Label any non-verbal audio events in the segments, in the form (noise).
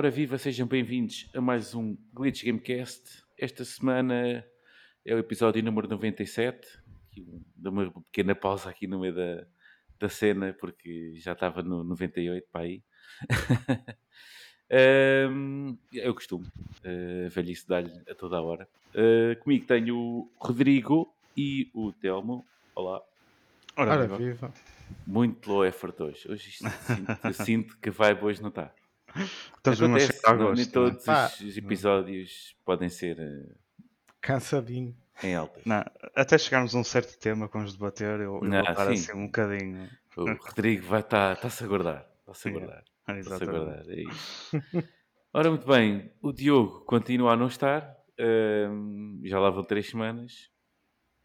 Ora viva, sejam bem-vindos a mais um Glitch Gamecast. Esta semana é o episódio número 97. Aqui um- Dou uma pequena pausa aqui no meio da, da cena, porque já estava no 98 para aí. (laughs) Ahm, é o costume. Uh, a velhice dá-lhe a toda a hora. Uh, comigo tenho o Rodrigo e o Telmo. Olá. Ora, Ora, viva. viva. Muito low effort hoje. Hoje isto, sinto, eu sinto que a vibe hoje não está. Estamos mesmo a Acontece, chegar a não, gosto. nem não é? todos Pá. os, os episódios podem ser eh, Cansadinho. em altas. Não, até chegarmos a um certo tema que vamos debater, eu, eu Não, vou estar sim. assim um bocadinho. O Rodrigo vai estar, está-se a guardar. Está-se a Yeah. guardar. Está-se a Exatamente. guardar. É isso. (laughs) Ora, muito bem. O Diogo continua a não estar. Ahm, já lá vão três semanas.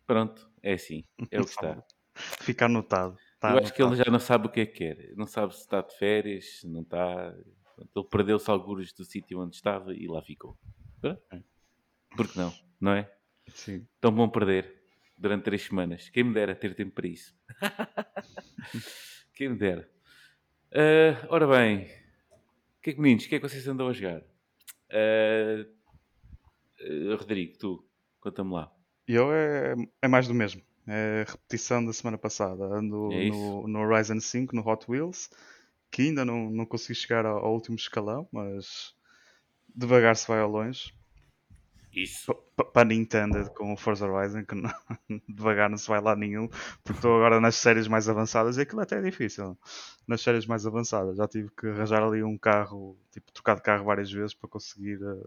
Pronto, é assim. É o que está. (laughs) Fica anotado. Tá Eu acho que ele já não sabe o que é que quer. Não sabe se está de férias, se não está. Ele perdeu-se alguns do sítio onde estava e lá ficou. Pronto. Por que não? Não é? Sim. Tão bom perder durante três semanas. Quem me dera ter tempo para isso. (laughs) Quem me dera. Ah, ora bem, o que é que meninos, o que é que vocês andam a jogar? Ah, ah, Rodrigo, tu, conta-me lá. Eu é, é mais do mesmo. É repetição da semana passada. Ando É no, no Horizon 5, no Hot Wheels, que ainda não, não consegui chegar ao, ao último escalão, mas devagar se vai ao longe. Isso. Para Nintendo com o Forza Horizon, que não- (laughs) devagar não se vai lá nenhum, porque estou agora nas séries mais avançadas e aquilo até é difícil. Nas séries mais avançadas, já tive que arranjar ali um carro, tipo, trocar de carro várias vezes para conseguir eh,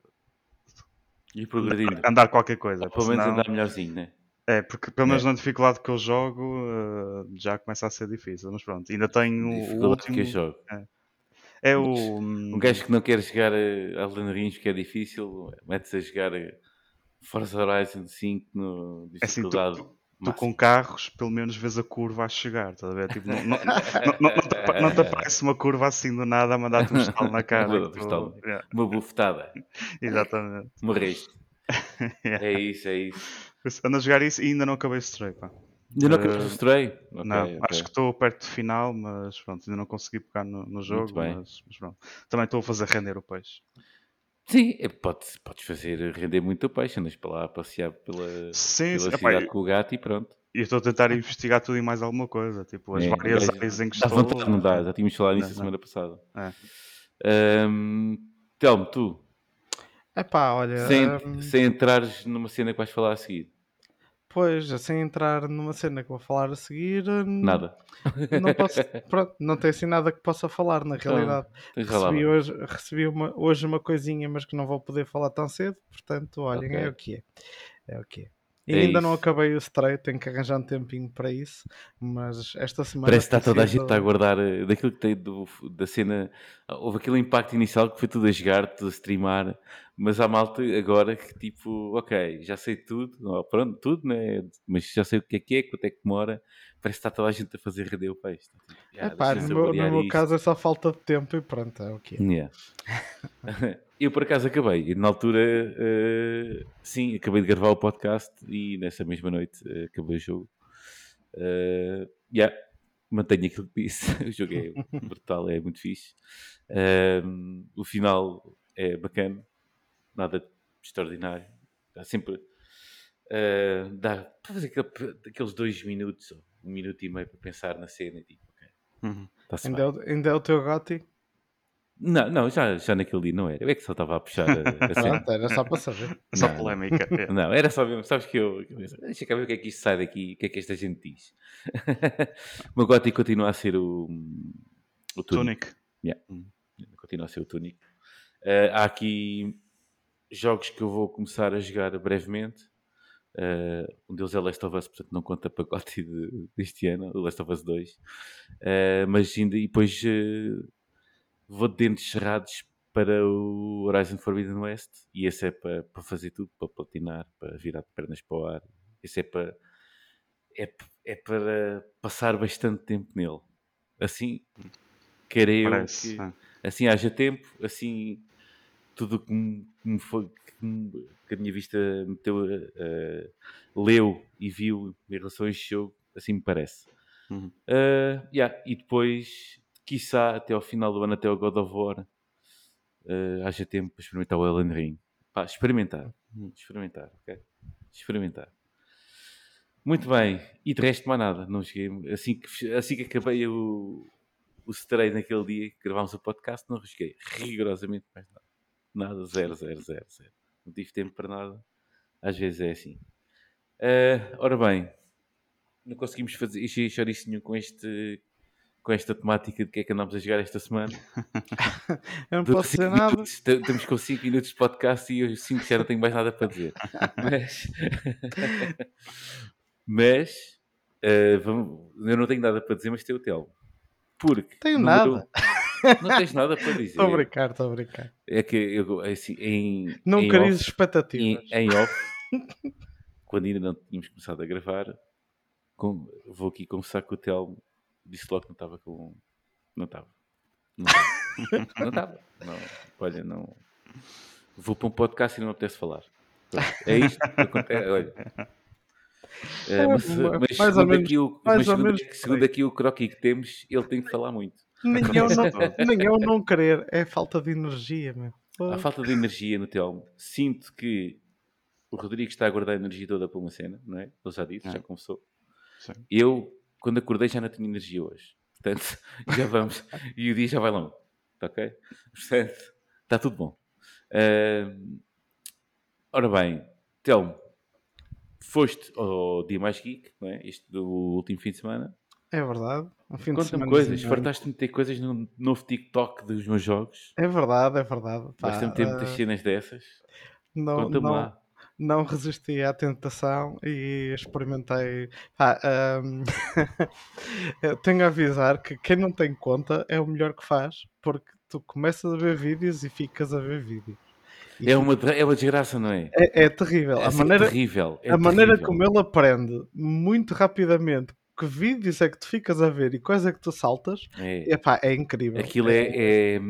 E progredindo. andar qualquer coisa. Ou pelo menos senão- andar melhorzinho, né? É, porque pelo menos É. na dificuldade que eu jogo eh, já começa a ser difícil, mas pronto, ainda tenho o Dificuldade último. que eu jogo. É o. hum, Um gajo que não quer jogar a Elden Ring, que é difícil, mete-se a jogar eh, Forza Horizon 5 no É assim, tu- dificuldade com carros, pelo menos vês a curva a chegar, estás a ver? Tipo, não, não, não, não, não te, (laughs) aparece uma curva assim do nada a mandar-te um estalo na (laughs) cara. Tu-. Yeah, Uma bufetada. (laughs) exatamente. Morreste. É isso, é isso. Ando a jogar isso e ainda não acabei o Stray, pá. Ainda não Eh, acabei registrei? Ok, não, ok. acho que estou perto do final, mas pronto, ainda não consegui pegar no, no jogo, mas, mas pronto. Também estou a fazer render o peixe. Sim, é, podes, podes fazer render muito o peixe, andas para lá a passear pela, Sim, pela sim. Cidade com o gato e pronto. e estou a tentar investigar tudo e mais alguma coisa, tipo as É, várias gajo, áreas em que estou. vontade, não dá? Já tínhamos falado nisso Não, a não. semana passada. É. Ahm, Telmo, tu, Epá, olha. sem, hum, sem entrares numa cena que vais falar a seguir, Pois, sem entrar numa cena que vou falar a seguir. hum, nada. Não, posso, (laughs) pronto, não tem assim nada que possa falar, na realidade. Recebi, hoje, recebi uma, hoje uma coisinha, mas que não vou poder falar tão cedo. Portanto, olhem, Ok. é o que é. É o que é. E É ainda não isso. acabei o stray, tenho que arranjar um tempinho para isso. Mas esta semana. Parece que está toda a gente a aguardar eh, daquilo que tem do- da cena. Houve aquele impacto inicial que foi tudo a jogar, tudo a streamar, mas há malta agora que tipo, ok, já sei tudo, pronto, tudo, né? Mas já sei o que é que é, quanto é que demora. Parece que está toda a gente a fazer render o peixe. "Ya, Epá, deixa-me no, meu, no meu isto." caso é só falta de tempo e pronto, é o que é. (laughs) (laughs) Eu por acaso acabei, e na altura, eh, sim, acabei de gravar o podcast e nessa mesma noite eh, acabei o jogo. Eh, yeah, mantenho aquilo que disse, (laughs) o jogo é brutal, é muito fixe. Ehm, o final é bacana, nada extraordinário. Dá sempre. dá para fazer aquele- aqueles dois minutos, ou um minuto e meio para pensar na cena. e Tipo, ok, Uhum. Ainda, é o- ainda é o teu goti? Não, não já, já naquele dia não era. Eu é que só estava a puxar a, a cena. Pronto, era só para saber. (laughs) Só Não, não. polémica. é. (laughs) Não, era só mesmo, sabes que eu, deixa cá ver o que é que isto sai daqui, o que é que esta gente diz. (laughs) o meu Gotti continua a ser o, o Tunic. Tunic. Yeah. Hum. Continua a ser o Tunic. Eh, há aqui jogos que eu vou começar a jogar brevemente. Eh, um deles é Last of Us, portanto não conta pacote de, deste ano, o Last of Us 2. Eh, mas ainda, e depois vou de dentes cerrados para o Horizon Forbidden West e esse é para, para fazer tudo, para platinar, para virar de pernas para o ar. Esse é para é, é para passar bastante tempo nele. Assim, eu Parece. que, ah. assim haja tempo, assim tudo que me, foi que, a minha vista meteu, eh, leu e viu em relação a este jogo, assim me parece. Uhum. Uh, yeah, E depois, quiçá, até ao final do ano, até o God of War, eh, haja tempo para experimentar o Elden Ring. Pá, experimentar. Experimentar, ok? Experimentar. Muito bem. E de resto, mais nada. Não cheguei. Assim que, assim que acabei o, o stray naquele dia que gravámos o podcast, não cheguei rigorosamente mais nada. Nada, zero, zero, zero, zero. Não tive tempo para nada. Às vezes é assim. Eh, ora bem, não conseguimos fazer chouriço nenhum com, este, com esta temática de que é que andamos a jogar esta semana. (laughs) Eu não posso dizer nada. Estamos com 5 minutos de podcast e eu sinto que já não tenho mais nada para dizer. (laughs) Mas, mas eh, vamos- eu não tenho nada para dizer, mas tem o Telmo. Porque. Tenho número- nada. Não tens nada para dizer. Estou a brincar, estou a brincar. É que eu, assim, em, Não em off- expectativas. em, em off, (laughs) quando ainda não tínhamos começado a gravar, com- vou aqui confessar que o Telmo disse logo que não estava com. Não estava. Não estava. (laughs) não estava. Não, olha, não. Vou para um podcast e não me apetece falar. É isto que acontece. Olha. Eh, mas, mais ou mas segundo, menos- aqui o, mais mas ou segundo, menos segundo aqui o croqui que temos, ele tem que falar muito. Nem eu, (laughs) não, nem eu não querer. É falta de energia, meu. Há falta de energia no Telmo. Sinto que o Rodrigo está a guardar a energia toda para uma cena, não é? Ele já disse, É. já começou. Sim. Eu, quando acordei, já não tinha energia hoje. Portanto, (laughs) já vamos. e o dia já vai longo. Ok? Portanto, está tudo bom. Ahm, ora bem, Telmo, foste ao dia mais geek, não é? Este do último fim de semana. É verdade. Um fim de Conta-me semana. coisas, fartaste-me de ter coisas no novo TikTok dos meus jogos. É verdade, é verdade. Pá, Basta-me ter muitas ah, cenas dessas. não, Conta-me não, lá. Não resisti à tentação e experimentei. Ahm, (laughs) eu tenho a avisar que quem não tem conta é o melhor que faz, porque tu começas a ver vídeos e ficas a ver vídeos. E É uma, é uma desgraça, não é? é, é terrível. É a maneira, terrível. é a maneira terrível. como ele aprende muito rapidamente que vídeos é que tu ficas a ver e quais é que tu saltas, É. epá, é incrível. Aquilo é, é,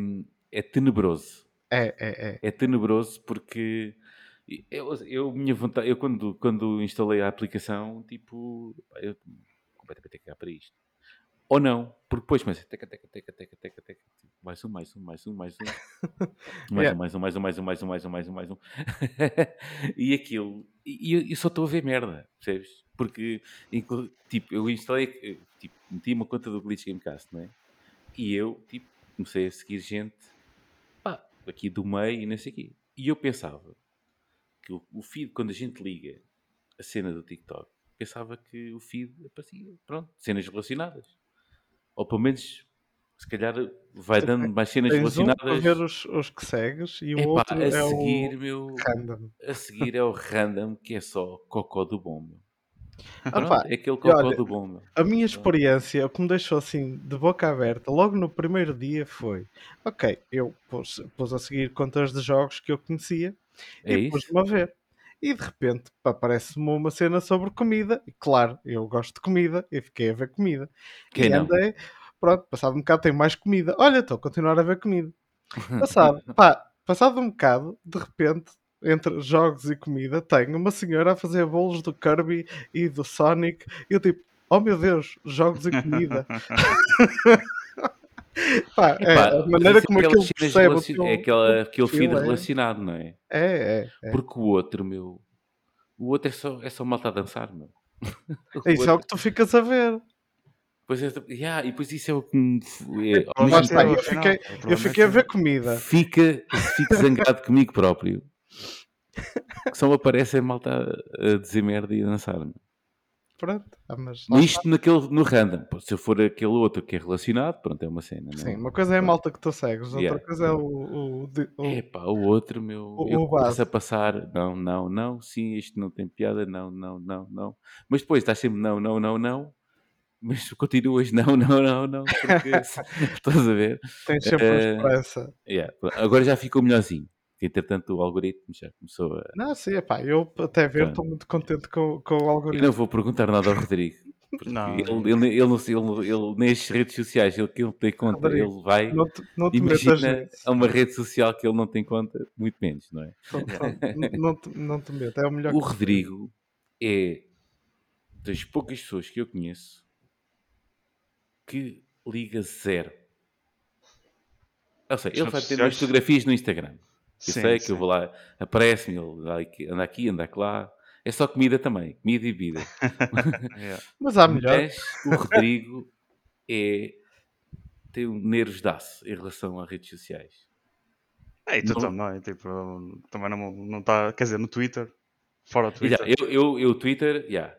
é tenebroso. É, é, é. É tenebroso porque eu, eu, minha vontade, eu quando, quando instalei a aplicação, tipo, eu completamente cagar para isto. Ou não, porque depois começa teca, teca, teca, teca, teca, teca, tipo, mais um, mais um, mais um, mais um, mais um, mais um, mais um, mais um, mais um, mais um, mais um, mais um, e aquilo, e eu, só estou a ver merda, percebes? Porque, tipo, eu instalei, eh, tipo, meti uma conta do Glitch Gamecast, não é? E eu, tipo, comecei a seguir gente, pá, aqui do meio e não sei o quê. E eu pensava que o, o feed, quando a gente liga a cena do TikTok, pensava que o feed aparecia, pronto, cenas relacionadas. Ou pelo menos, se calhar, vai dando mais cenas Tens um para relacionadas. ver os, os que segues e o Epá, outro a é seguir, o meu, random. a seguir é o random, que é só cocó do bom. Ah, Pronto, pá, é aquele cocó olha, do bom, meu. A minha experiência, o que me deixou assim de boca aberta logo no primeiro dia foi: ok, eu pus, pus a seguir contas de jogos que eu conhecia É e pus-me a ver. E de repente aparece-me uma cena sobre comida. E claro, eu gosto de comida e fiquei a ver comida. Quem e não? andei, pronto, passado um bocado tem mais comida. Olha, estou a continuar a ver comida. (laughs) Passado, pá, passado um bocado, de repente, entre jogos e comida, tenho uma senhora a fazer bolos do Kirby e do Sonic. E eu tipo, oh meu Deus, jogos e comida. (laughs) (laughs) Pá, é, Pá, a maneira como aquilo percebe o teu- É aquela, aquele feed perfil, é. relacionado, não é? É, é, é. Porque o outro, meu. O outro é só, é só malta a dançar, meu. (laughs) O É Isso é o outro- que tu ficas a ver. Pois é, yeah, e depois isso é o que me. É, eu fiquei, eu fiquei a ver comida. fica, fico zangado comigo próprio. (laughs) Que só me aparece a malta a, a dizer merda e a dançar. meu. Pronto, ah, mas Isto naquele, no random. Se eu for aquele outro que é relacionado, pronto, é uma cena. não está. é? Sim, uma coisa é a malta que tu segues, outra Yeah, coisa é o, o, o- Epá, o outro, meu, O- eu começo a passar, não, não, não, sim, isto não tem piada, não, não, não, não. Mas depois estás sempre não, não, não, não, mas continuas não, não, não, não, porque estás a ver? tens sempre Eh, esperança. Yeah, Agora já ficou melhorzinho, entretanto o algoritmo já começou a... Não, sim, epá, eu até ver estou muito contente com, com o E algoritmo. não vou perguntar nada ao Rodrigo, (laughs) Não, ele, eu- ele, ele, não se- ele, ele, nas redes sociais, ele que ele tem conta, Rodrigo, ele vai... Não te, não te Imagina a uma rede social que ele não tem conta, muito menos, não é? Não, não, não te, não te metas, é o melhor O Rodrigo é das poucas pessoas que eu conheço que liga zero. Ou seja, ele vai ter umas fotografias no Instagram. Eu Sim, sei que sim. eu vou lá, aparece-me, ele anda aqui, anda lá. É só comida também, comida e bebida. (laughs) (laughs) Yeah. Mas há melhor. Mas o Rodrigo é, tem um nervos de aço em relação às redes sociais. É, e tu Não- também, tipo, também não, não tá, quer dizer, no Twitter, fora E, Twitter. já, eu, eu, eu, Twitter, yeah.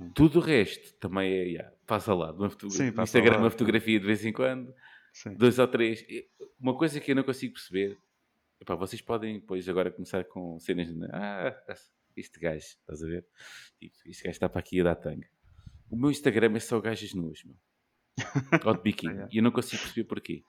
Hum. tudo o resto também é, yeah, passa lá. Uma foto- Sim, passa Instagram, lá. uma fotografia de vez em quando, Sim. dois ou três. Uma coisa que eu não consigo perceber, epá, vocês podem depois agora começar com cenas de ah, este gajo, estás a ver? Tipo, este gajo está para aqui a dar tanga. O meu Instagram é só gajas nuas, meu. (laughs) Ou de biquíni. E eu não consigo perceber porquê.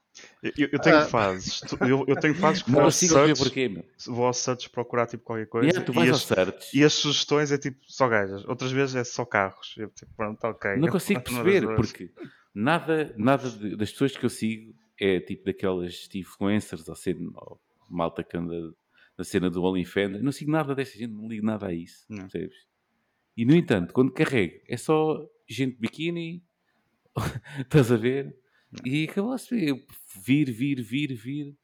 Eu, eu- tenho Ah. fases, tu- eu, eu tenho fases (laughs) que Não vou consigo perceber search, porquê, meu. vou ao search procurar tipo qualquer coisa Yeah, tu e, vais ao as, search. e as sugestões é tipo só gajas, outras vezes é só carros. Eu, tipo, pronto, ok. Não consigo perceber, porque nada, nada de- das pessoas que eu sigo é tipo daquelas influencers ou, cena, ou malta que anda na cena do OnlyFans. Não sigo nada dessa gente, não ligo nada a isso, Não. percebes? E no entanto, quando carrego, é só gente de biquíni, (laughs) estás a ver? E acabou-se vir, vir, vir, vir.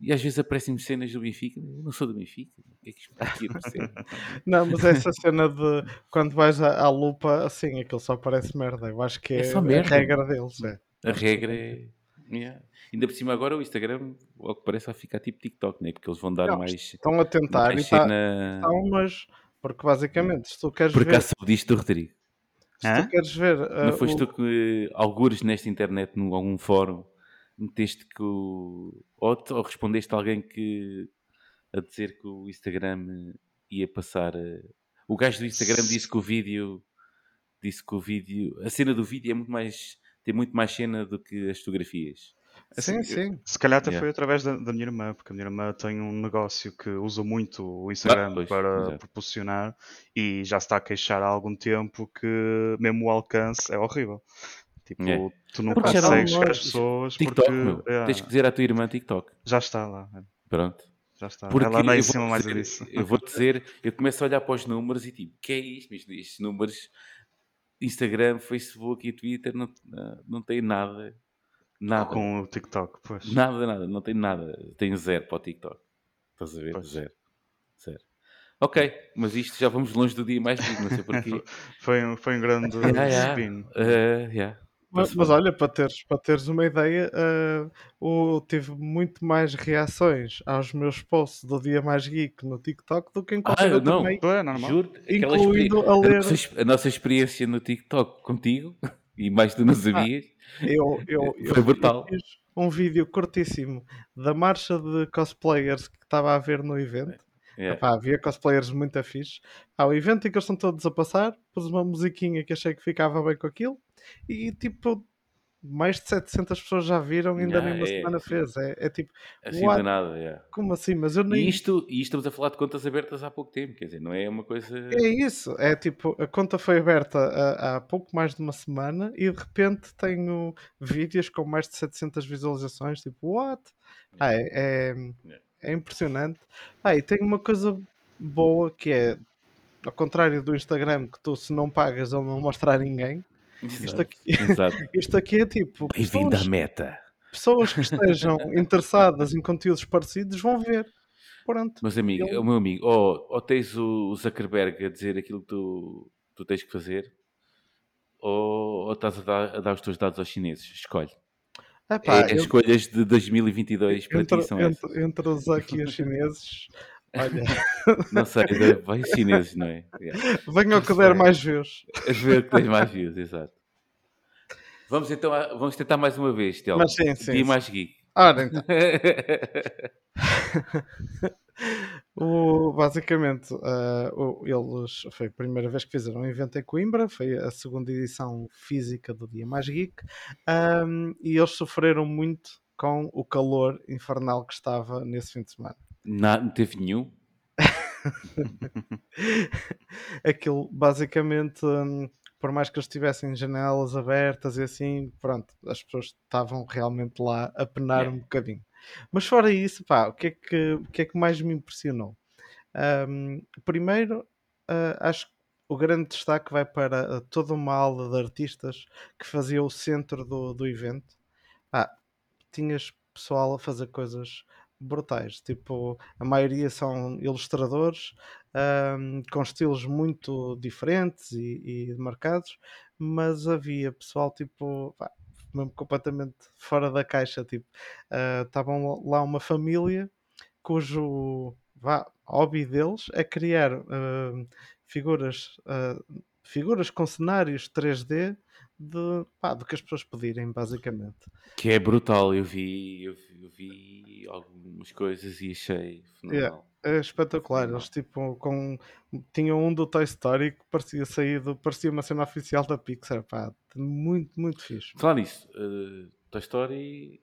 E às vezes aparecem-me cenas do Benfica. Eu não sou do Benfica. O que é que isto aqui aparecer? (laughs) Não, mas essa cena de quando vais à, à lupa, assim, aquilo só parece merda. Eu acho que é, É a regra deles. É. A regra é. Yeah. Ainda por cima, agora o Instagram, ao que parece, vai ficar tipo TikTok, né? porque eles vão dar Não, mais, Estão a tentar e mais tá, cena. estão, mas porque basicamente, se tu queres Por ver, acaso soube disto do Rodrigo. se Hã? tu queres ver uh, Não foste o- tu que, algures nesta internet, num algum fórum, meteste que o. Ou, te- ou respondeste a alguém que. a dizer que o Instagram ia passar. eh, O gajo do Instagram disse que o vídeo. disse que o vídeo. a cena do vídeo é muito mais. Tem muito mais cena do que as fotografias. Sim, Assim, sim. Se calhar até Yeah. foi através da, da minha irmã, porque a minha irmã tem um negócio que usa muito o Instagram Ah, pois, para exato. proporcionar e já se está a queixar há algum tempo que mesmo o alcance é horrível. Tipo, É. tu não Porque já consegues chegar às pessoas TikTok, porque yeah, Tens que dizer à tua irmã TikTok. já está lá. é, Pronto. Já está. Porque Ela anda em eu cima vou mais dizer, disso. Eu vou dizer, eu começo a olhar para os números e tipo, que é? Isto- Estes números, Instagram, Facebook e Twitter não, não- tem nada. Nada. Com o TikTok, pois. Nada, nada. Não tem nada. Tem zero para o TikTok. Estás a ver? Pois. Zero. Zero. Ok, mas isto já vamos longe do dia mais big, não sei (laughs) porquê. Foi, um- foi um grande (laughs) Yeah, yeah. spin. Uh, yeah. Mas, mas olha, para teres, para teres uma ideia, uh, o, tive muito mais reações aos meus posts do Dia Mais Geek no TikTok do que em qualquer Ah, outro não. meio, É normal. Juro, incluindo a a, ler. nossa, ex- a nossa experiência no TikTok contigo, (laughs) e mais tu não sabias, Eu, eu, eu, (laughs) Foi brutal. eu fiz um vídeo curtíssimo da marcha de cosplayers que estava a ver no evento. Yeah. Epá, havia cosplayers muito fixe. Há o evento em que eles estão todos a passar, pus uma musiquinha que achei que ficava bem com aquilo e tipo, mais de 700 pessoas já viram ainda Yeah, na mesma é, semana sim. fez. É, é tipo, assim what? de nada. yeah. como assim? Mas eu nem. E isto, e isto estamos a falar de contas abertas há pouco tempo, quer dizer, não é uma coisa. É isso, é tipo, a conta foi aberta há, há pouco mais de uma semana e de repente tenho vídeos com mais de 700 visualizações, tipo, what? Ah, é, é, é impressionante. Ah, e tem uma coisa boa que é, ao contrário do Instagram, que tu se não pagas ele não mostra a ninguém, Exato. aqui- Exato. (laughs) isto aqui é tipo, Bem-vindo à meta. pessoas que estejam (laughs) interessadas em conteúdos parecidos vão ver. Pronto. Mas amigo, Ele- o meu amigo, ou, ou tens o Zuckerberg a dizer aquilo que tu, tu tens que fazer, ou, ou estás a dar, a dar os teus dados aos chineses. Escolhe. Epá, é, as eu- escolhas de 2022 para entre, ti são essas. entre, entre os aqui e os chineses, (laughs) olha, Não sei, vai os chineses, não é? Yeah. (laughs) venham que der mais views. (laughs) Ver que tens mais views, exato. Vamos então, a- vamos tentar mais uma vez, Telmo. Mas sim, sim, sim. mais geek. Ora, então, o, basicamente, ah, o- eles foi a primeira vez que fizeram um evento em Coimbra, foi a segunda edição física do Dia Mais Geek, ahm, e eles sofreram muito com o calor infernal que estava nesse fim de semana. Na- não teve nenhum. (laughs) Aquilo, basicamente, hum, por mais que eles tivessem janelas abertas e assim, pronto, as pessoas estavam realmente lá a penar Yeah. um bocadinho. Mas fora isso, pá, o que é que, o que, é que mais me impressionou? Hum, primeiro, ah, acho que o grande destaque vai para ah, toda uma aula de artistas que fazia o centro do, do evento. Ah, tinhas pessoal a fazer coisas brutais. Tipo, a maioria são ilustradores ahm, com estilos muito diferentes e, e marcados, mas havia pessoal tipo mesmo completamente fora da caixa. Tipo, ah, estavam lá uma família cujo vá, hobby deles é criar ah, figuras, ah, figuras com cenários 3D de, pá, do que as pessoas pedirem, basicamente. Que é brutal, eu vi, eu vi, eu vi algumas coisas e achei fenomenal. É espetacular. Eles tipo com tinham um do Toy Story que parecia saído, parecia uma cena oficial da Pixar, pá, muito, muito fixe. Falar nisso, uh, Toy Story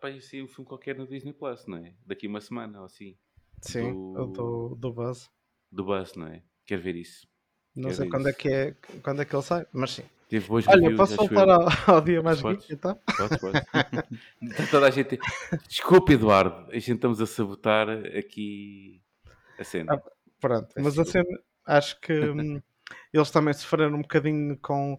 para sair um filme qualquer no Disney Plus, não é? Daqui uma semana ou assim. Sim, Do- do, do Buzz. Do Buzz, não é? Quero ver isso. Não Quero sei quando é isso. que é, quando é que ele sai, mas sim. Teve boas Olha, reviews, posso voltar eu. ao, ao dia mais Podes. geek então? Podes, podes. (laughs) Está toda a gente. Desculpa, Eduardo, a gente estamos a sabotar aqui a cena. Ah, Pronto, Peço mas a cena, acho que hum, (laughs) eles também sofreram um bocadinho com.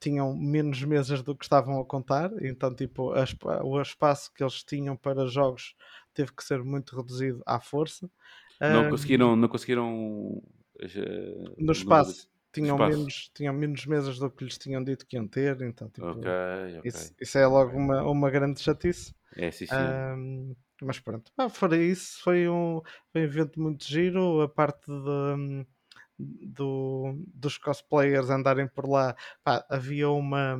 tinham menos mesas do que estavam a contar, então, tipo, a o espaço que eles tinham para jogos teve que ser muito reduzido à força. Não Hum, conseguiram, não conseguiram eh, no espaço, tinham, espaço. Menos, tinham menos mesas do que lhes tinham dito que iam ter, então, tipo, Ok, ok. isso, isso é logo uma, uma grande chatice. É, sim, sim. Ahm, mas pronto, ah, fora isso, foi um, foi um evento muito giro. A parte de, do, dos cosplayers andarem por lá, pá, havia uma,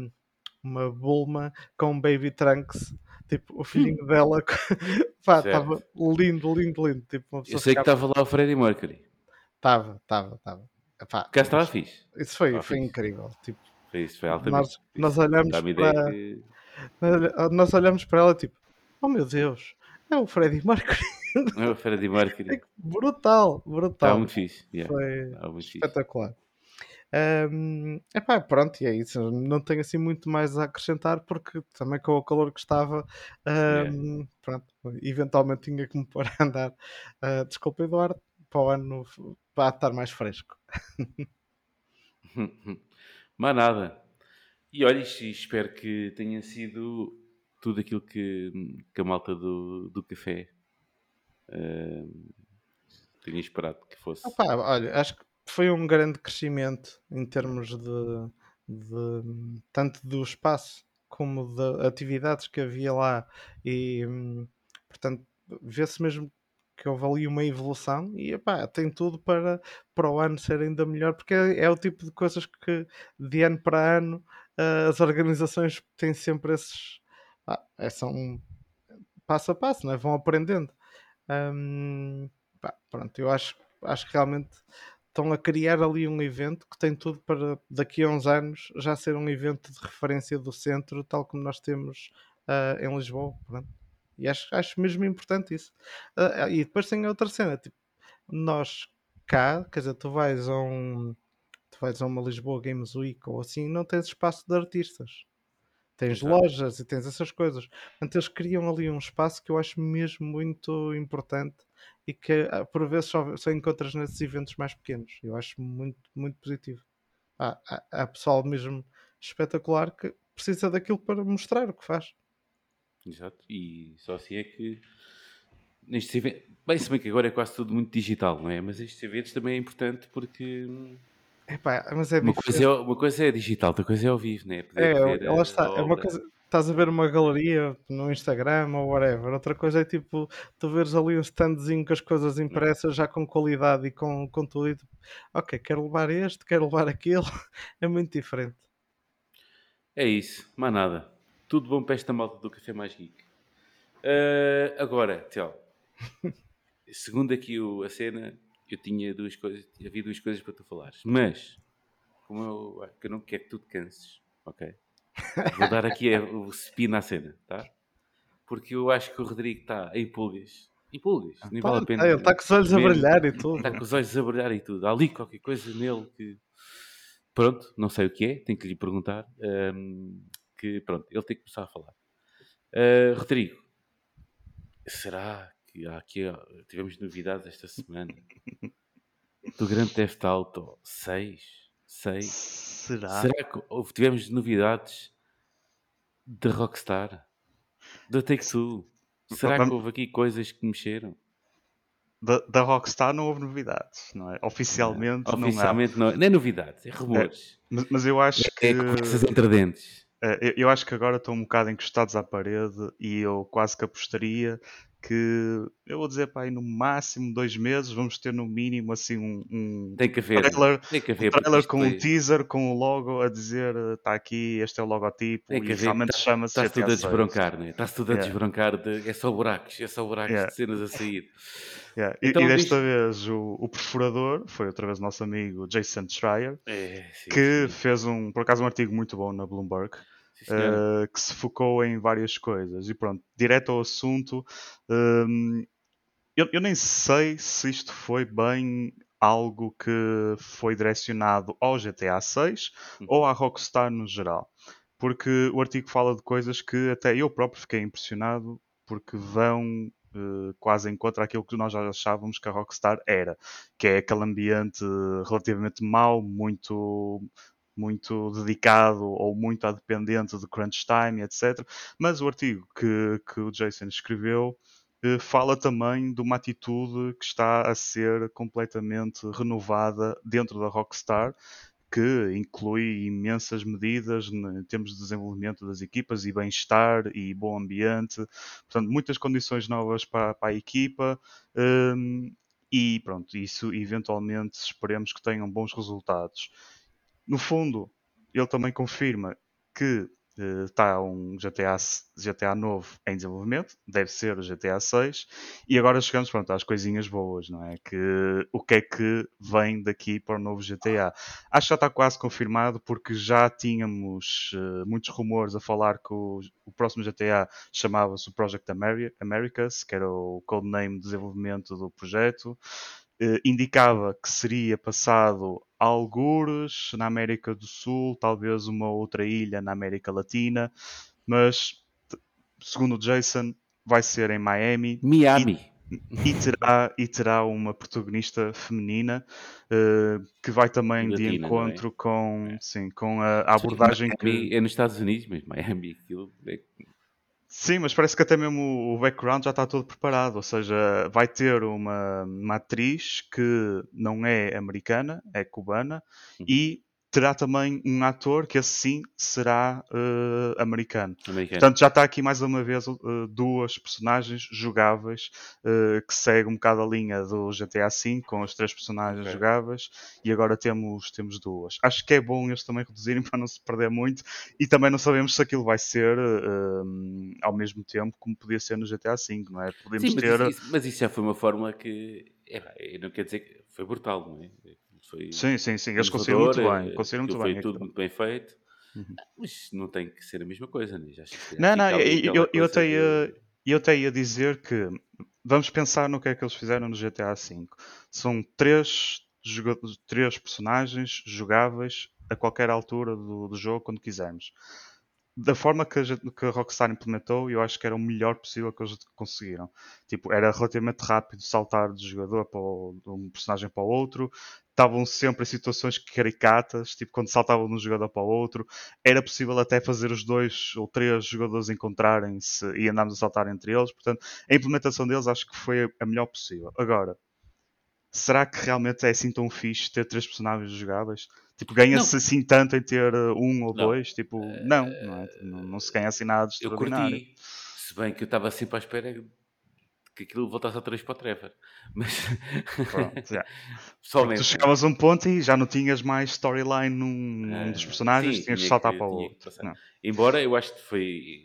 uma Bulma com um Baby Trunks, tipo, o filhinho dela, (laughs) estava lindo, lindo, lindo. Tipo, Eu sei que estava lá o Freddie Mercury. Estava, estava, estava. Caso estava fixe. Isso foi, foi fixe. incrível. Tipo, Foi isso, foi altamente. nós, nós olhamos para, que. nós olhamos para ela tipo, oh meu Deus, (laughs) é o Freddie Mercury. É o Freddie Mercury. brutal, brutal. muito fixe. yeah, Foi Estava muito fixe. espetacular. Ahm, epá, pronto, e é isso. Não tenho assim muito mais a acrescentar porque também com o calor que estava, ahm, pronto, eventualmente tinha que me pôr a andar. Ah, desculpa, Eduardo, para o ano para estar mais fresco. (laughs) Mas nada. E olha, espero que tenha sido tudo aquilo que, que a malta do, do café eh, tinha esperado que fosse. Opa, olha, acho que foi um grande crescimento em termos de, de- tanto do espaço como de atividades que havia lá e portanto vê-se mesmo que houve ali uma evolução e epá, tem tudo para, para o ano ser ainda melhor porque é, é o tipo de coisas que de ano para ano ah, as organizações têm sempre esses ah, é, são passo a passo, não é? vão aprendendo Hum, pá, pronto, eu acho, acho que realmente estão a criar ali um evento que tem tudo para daqui a uns anos já ser um evento de referência do centro, tal como nós temos ah, em Lisboa. pronto. E acho, acho mesmo importante isso. Ah, e depois tem outra cena, tipo, nós cá, quer dizer, tu vais a um tu vais a uma Lisboa Games Week ou assim, não tens espaço de artistas. Tens Exato. lojas e tens essas coisas. Portanto, eles criam ali um espaço que eu acho mesmo muito importante e que ah, por vezes só, só encontras nesses eventos mais pequenos. Eu acho muito, muito positivo. Há, há, há pessoal mesmo espetacular que precisa daquilo para mostrar o que faz. Exato. E só assim é que nestes eventos. Bem, se bem que agora é quase tudo muito digital, não é? Mas estes eventos também é importante porque hum, Epá, mas é uma coisa é, uma coisa é digital, outra coisa é ao vivo, não é? Poder É, ver lá a está. É uma coisa. Estás a ver uma galeria no Instagram ou whatever. Outra coisa é tipo, tu veres ali um standzinho com as coisas impressas já com qualidade e com, com tudo. E ok, quero levar este, quero levar aquele. (laughs) É muito diferente. É isso, mais nada. Tudo bom para esta malta do Café Mais Geek. Ah, agora, Tel, (laughs) segundo aqui o- a cena, eu tinha duas coisas, havia duas coisas para tu falares. Mas, como eu, que eu não quero que tu te canses, ok? Vou dar aqui a- o spin à cena, tá? Porque eu acho que o Rodrigo está em pulgas. Em pulgas, nem vale a pena. ele está com os olhos a mesmo. brilhar e tudo. Está com os olhos a brilhar e tudo. Há ali qualquer coisa nele que. Pronto, não sei o que é, tenho que lhe perguntar. ahm, que pronto, ele tem que começar a falar. Ah, Rodrigo, será que há aqui. Tivemos novidades esta semana do Grande Theft Auto 6? 6? Será? Será que houve- tivemos novidades da Rockstar? Da Take Two? Será que houve aqui coisas que mexeram? Da, da Rockstar não houve novidades, não é? Oficialmente, não há. Oficialmente não, não é novidades, é rumores. Mas, mas eu acho que. É conversas entre dentes. Eh, eu- Eu acho que agora estão um bocado encostados à parede e eu quase que apostaria que eu vou dizer para aí no máximo dois meses vamos ter no mínimo assim um, um Tem que haver. trailer, tem que um haver. trailer com um teaser com o logo a dizer está aqui, este é o logotipo Tem que e haver. realmente chama-se Está-se tudo a desbroncar, né? Está-se tudo a Yeah. desbroncar. De... É só buracos, é só buracos Yeah. de cenas a sair. Yeah. E- Então e desta diz- vez o, o perfurador foi outra vez o nosso amigo Jason Schreier É, sim, que sim. fez um, por acaso um artigo muito bom na Bloomberg Eh, que se focou em várias coisas. E pronto, direto ao assunto, hum, eu, eu nem sei se isto foi bem algo que foi direcionado ao GTA 6 Uhum. ou à Rockstar no geral. Porque o artigo fala de coisas que até eu próprio fiquei impressionado porque vão eh, quase em contra aquilo que nós já achávamos que a Rockstar era, que é aquele ambiente relativamente mau, muito muito dedicado ou muito dependente de crunch time, etc. Mas o artigo que, que o Jason escreveu eh, fala também de uma atitude que está a ser completamente renovada dentro da Rockstar, que inclui imensas medidas ne- em termos de desenvolvimento das equipas e bem-estar e bom ambiente. Portanto, muitas condições novas para, para a equipa. hum, e pronto, isso eventualmente esperemos que tenham bons resultados. No fundo, ele também confirma que eh, está um GTA, GTA novo em desenvolvimento, deve ser o GTA 6, e agora chegamos pronto, às coisinhas boas, não é? Que, o que é que vem daqui para o novo GTA? Acho que já está quase confirmado, porque já tínhamos eh, muitos rumores a falar que o, o próximo GTA chamava-se o Project Ameri- Americas, que era o codename de desenvolvimento do projeto indicava que seria passado algures na América do Sul, talvez uma outra ilha na América Latina, mas segundo o Jason vai ser em Miami Miami. e terá, e terá uma protagonista feminina eh, que vai também de Latina, não é? encontro com, sim, com a, a abordagem que... Miami É nos Estados Unidos, mas Miami aquilo é Sim, mas parece que até mesmo o- background já está todo preparado. Ou seja, vai ter uma, uma atriz que não é americana, é cubana, Uhum. e terá também um ator que assim será eh, americano. americano. Portanto, já está aqui mais uma vez eh, duas personagens jogáveis eh, que seguem um bocado a linha do GTA V com as três personagens Ok. jogáveis e agora temos, temos duas. Acho que é bom eles também reduzirem (laughs) para não se perder muito e também não sabemos se aquilo vai ser ao mesmo tempo como podia ser no GTA V, não é? Podemos Sim, mas, ter. isso, isso- mas isso já foi uma forma que. É, não quer dizer que foi brutal, não é? Foi Sim, sim, sim. Eles conseguiram muito bem. eh, Conseguiram muito bem. Foi tudo muito bem feito. Uhum. Mas não tem que ser a mesma coisa, né? Já Não, não, eu, aquela eu, até ia, eu até ia dizer que vamos pensar no que é que eles fizeram no GTA V. São três, três personagens jogáveis a qualquer altura do, do jogo, quando quisermos. Da forma que a, que a Rockstar implementou, eu acho que era o melhor possível que eles conseguiram. Tipo, era relativamente rápido saltar de jogador para o, de um personagem para o outro. Estavam sempre em situações caricatas, tipo quando saltavam de um jogador para o outro era possível até fazer os dois ou três jogadores encontrarem-se e andarmos a saltar entre eles. Portanto, a implementação deles acho que foi a melhor possível. Agora, será que realmente é assim tão fixe ter três personagens jogáveis? Tipo, ganha-se assim tanto em ter uh, um ou Não. dois? Tipo, não, não, é? não, não se ganha assim nada de Eu extraordinário. curti, se bem que eu estava sempre à espera que aquilo voltasse outra vez para o Trevor. Mas, Pronto, (laughs) pessoalmente, Tu chegavas a um ponto e já não tinhas mais storyline num, num dos Ah, personagens, sim, tinhas de saltar que- para o outro. embora eu acho que foi,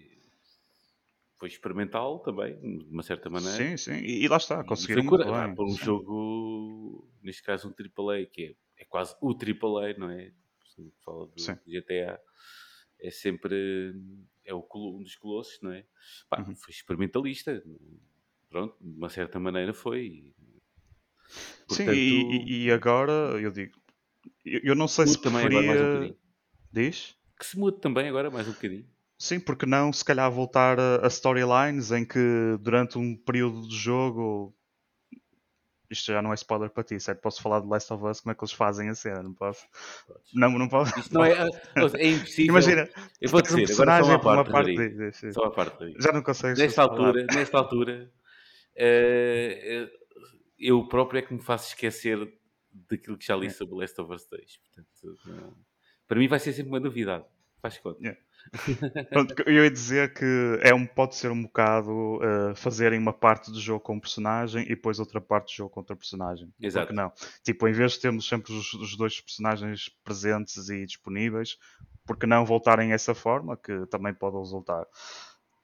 foi experimental também, de uma certa maneira. Sim, sim, e, e lá está, conseguiram foi cura- bem. para um sim. jogo, neste caso um AAA, que é, é quase o AAA, não é? Se fala do Sim. GTA, é sempre é o, um dos colossos, não é? Pá, Uhum. Foi experimentalista, pronto, de uma certa maneira foi. Sim, Portanto, e, e- e agora eu digo, eu, eu não sei se também agora mais um preferia. bocadinho. Diz? Que se mude também agora mais um bocadinho. Sim, porque não se calhar voltar a, storylines em que durante um período de jogo isto já não é spoiler para ti, certo? Posso falar de Last of Us, como é que eles fazem a cena, não posso? Não, não posso. Isto não é, é impossível. Imagina, eu vou tens um dizer, agora só uma personagem por uma parte, parte. Diz, diz, diz. Só uma parte. Já não consegues. Nesta falar. altura, nesta altura, eu próprio é que me faço esquecer daquilo que já li sobre Last of Us 2. Portanto, para mim vai ser sempre uma novidade. Faz conta. Yeah. Pronto, eu ia dizer que é um, pode ser um bocado eh, fazerem uma parte do jogo com um personagem e depois outra parte do jogo com outra personagem. Exato. Porque não? Tipo, em vez de termos sempre os, os dois personagens presentes e disponíveis, porque não voltarem a essa forma, que também pode resultar.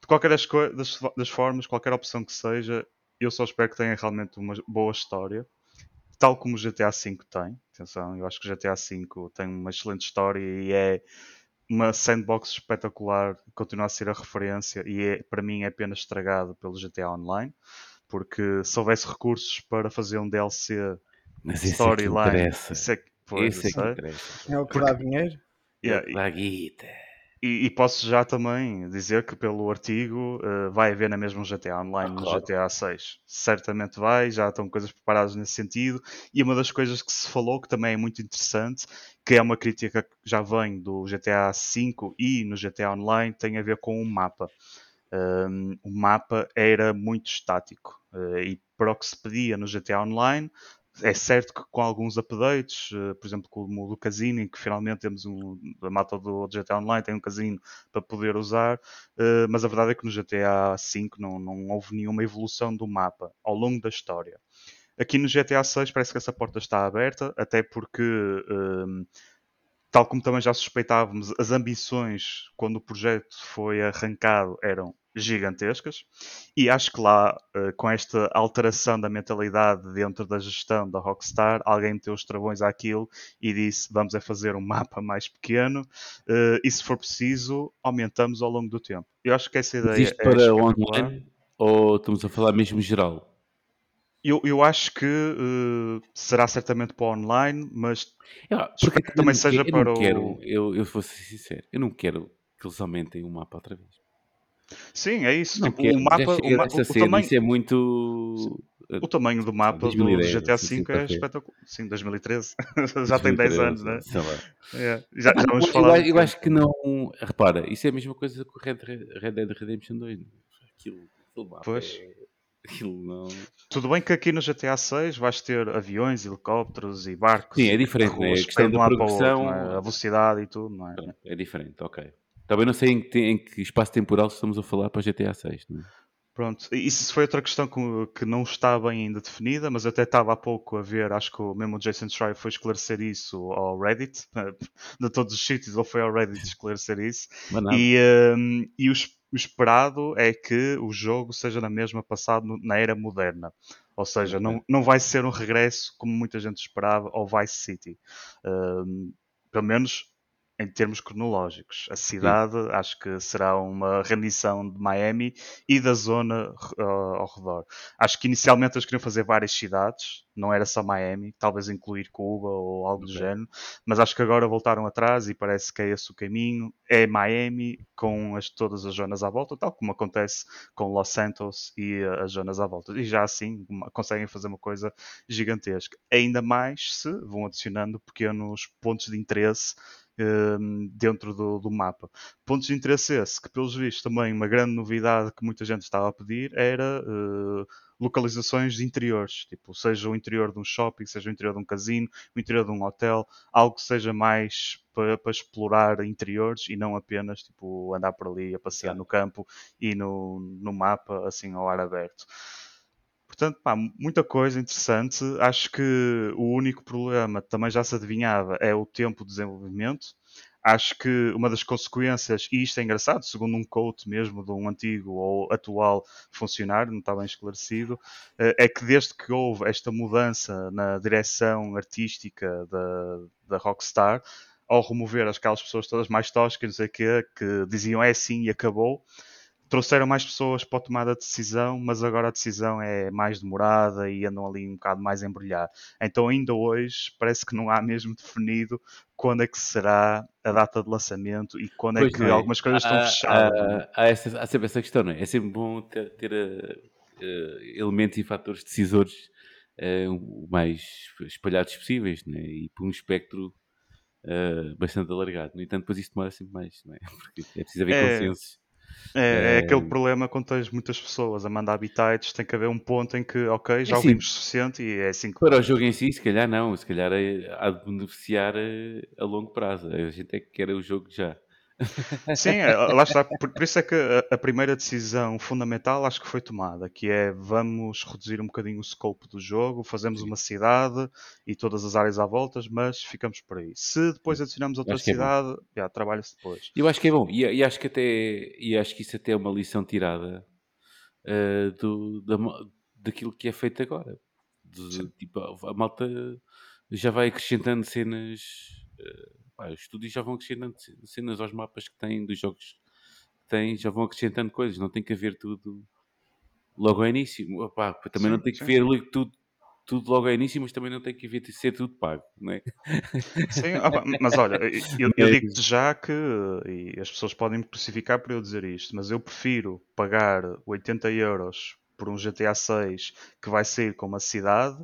De qualquer das, das, das formas, qualquer opção que seja, eu só espero que tenha realmente uma boa história, tal como o GTA V tem. Atenção, eu acho que o GTA V tem uma excelente história e é uma sandbox espetacular, continua a ser a referência e é, para mim é apenas estragado pelo GTA Online, porque se houvesse recursos para fazer um DLC é que storyline, interessa. isso é que, pois, é eu que interessa. É o que dá dinheiro. Yeah, Dá guita. E, e posso já também dizer que pelo artigo eh, vai haver na mesma um GTA Online Ah, no claro. GTA 6. Certamente vai, já estão coisas preparadas nesse sentido. E uma das coisas que se falou que também é muito interessante, que é uma crítica que já vem do GTA 5 e no GTA Online, tem a ver com o mapa. Um, o mapa era muito estático eh, e para o que se pedia no GTA Online é certo que com alguns updates, eh, por exemplo, como o do casino, em que finalmente temos um, a mata do GTA Online tem um casino para poder usar, eh, mas a verdade é que no GTA V não, não houve nenhuma evolução do mapa ao longo da história. Aqui no GTA 6 parece que essa porta está aberta, até porque, eh, tal como também já suspeitávamos, as ambições quando o projeto foi arrancado eram gigantescas e acho que lá, eh, com esta alteração da mentalidade dentro da gestão da Rockstar, alguém meteu os travões àquilo e disse: vamos é fazer um mapa mais pequeno eh, e, se for preciso, aumentamos ao longo do tempo. Eu acho que essa ideia isto é para online ou estamos a falar mesmo geral? Eu, eu acho que eh, será certamente para online, mas Eu, Espero que eu também seja eu para o- quero, eu, eu vou ser sincero, eu não quero que eles aumentem o mapa outra vez. Sim, é isso. Não tipo, o mapa, o, ma- o cena, tamanho, é muito... o tamanho do mapa do 2010, GTA assim, V é ok. espetacular. Sim, 2013. (laughs) já tem 10 anos, né? Sei lá. É, Já, já vamos eu, falar. acho- eu acho que não. Repara, isso é a mesma coisa que o Red, Red Dead Redemption 2. não é? Aquilo, aquilo mapa Pois. é- Aquilo não. Tudo bem que aqui no GTA 6 vais ter aviões, helicópteros e barcos. Sim, é diferente, né? carros A questão que da pendem de lado para o progressão- outro, né? A velocidade e tudo, não é? É diferente, ok. Também não sei em que, em que espaço temporal estamos a falar para GTA 6. Não é? Pronto, isso foi outra questão que, não está bem ainda definida, mas eu até estava há pouco a ver, acho que o mesmo Jason Schreier foi esclarecer isso ao Reddit, (laughs) de todos os sítios, ele foi ao Reddit (laughs) esclarecer isso, e, hum, e o, es- o esperado é que o jogo seja na mesma passado na era moderna. Ou seja, não, não vai ser um regresso como muita gente esperava ao Vice City. Hum, pelo menos em termos cronológicos. A cidade acho que será uma rendição de Miami e da zona uh, ao redor. Acho que inicialmente eles queriam fazer várias cidades, não era só Miami, talvez incluir Cuba ou algo do Ok. género, mas acho que agora voltaram atrás e parece que é esse o caminho. É Miami com as, todas as zonas à volta, tal como acontece com Los Santos e uh, as zonas à volta. E já assim uma- conseguem fazer uma coisa gigantesca. Ainda mais se vão adicionando pequenos pontos de interesse hum, dentro do, do mapa. Pontos de interesse esse, que pelos vistos também uma grande novidade que muita gente estava a pedir era eh, localizações de interiores, tipo, seja o interior de um shopping, seja o interior de um casino, o interior de um hotel, algo que seja mais para, para explorar interiores e não apenas tipo andar por ali a passear Certo. no campo e no, no mapa assim ao ar aberto. Portanto, pá, muita coisa interessante. Acho que o único problema também já se adivinhava é o tempo de desenvolvimento. Acho que uma das consequências, e isto é engraçado, segundo um quote mesmo de um antigo ou atual funcionário, não está bem esclarecido, eh, é que desde que houve esta mudança na direção artística da, da Rockstar, ao remover aquelas pessoas todas mais toscas, não sei o quê, que diziam é assim e acabou, trouxeram mais pessoas para a tomada de decisão, mas agora a decisão é mais demorada e andam ali um bocado mais embrulhar. Então, ainda hoje, parece que não há mesmo definido quando é que será a data de lançamento e quando é Pois que não é. algumas coisas estão fechadas. é? Há, há essa- há sempre essa questão, não é? É sempre bom ter, ter, eh, elementos e fatores decisores eh, o mais espalhados possíveis né? e por um espectro eh, bastante alargado. No entanto, depois isso demora sempre mais, não é? (laughs) Porque é preciso haver É. consensos. É, é aquele Eh, problema quando tens muitas pessoas a mandar bitites, tem que haver um ponto em que, ok, já É ouvimos o suficiente e é assim que Para o jogo em si, se calhar não, se calhar é- há de beneficiar eh, a longo prazo. A gente é que quer o jogo já. Sim, é, lá está. Por, por isso é que a, a primeira decisão fundamental acho que foi tomada, que é vamos reduzir um bocadinho o scope do jogo, fazemos Sim. uma cidade e todas as áreas à volta, mas ficamos por aí. Se depois adicionamos outra é cidade, já, trabalha-se depois. Eu acho que é bom e, e acho que até e acho que isso até é uma lição tirada eh, do, da, daquilo que é feito agora. De- tipo, a, malta já vai acrescentando cenas. eh, pá, os estúdios já vão acrescentando ce- cenas aos mapas que têm, dos jogos que têm, já vão acrescentando coisas. Não tem que haver tudo logo ao início. Opá, também não Sim, tem que sim. haver tudo, tudo logo ao início, mas também não tem que haver ser tudo pago, não é? Sim, ah, pá, mas olha, eu, (laughs) eu Mas- digo-te já que, e as pessoas podem me crucificar por eu dizer isto, mas eu prefiro pagar 80 euros por um GTA 6 que vai sair com uma cidade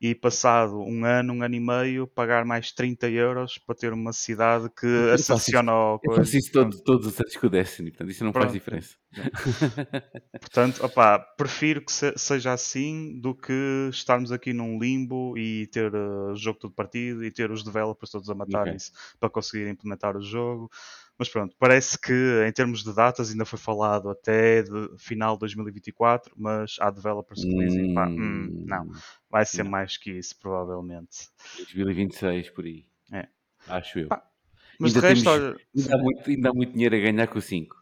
e passado um ano, um ano e meio, pagar mais 30 euros para ter uma cidade que Eu assaciona ao Eu faço isso todo, todos os anos com o Destiny, portanto isso não faz Pronto. diferença. (laughs) Portanto, opá, prefiro que se- seja assim do que estarmos aqui num limbo e ter o jogo todo partido e ter os developers todos a matarem-se para conseguir implementar o jogo. Mas pronto, parece que em termos de datas ainda foi falado até de final de 2024, mas há developers que dizem, pá, hum, não, vai ser Não. mais que isso, provavelmente. 2026 por aí. É. Acho eu. Pá, Mas Ainda de resto, temos- olha, Ainda há, muito, ainda há muito dinheiro a ganhar com o 5.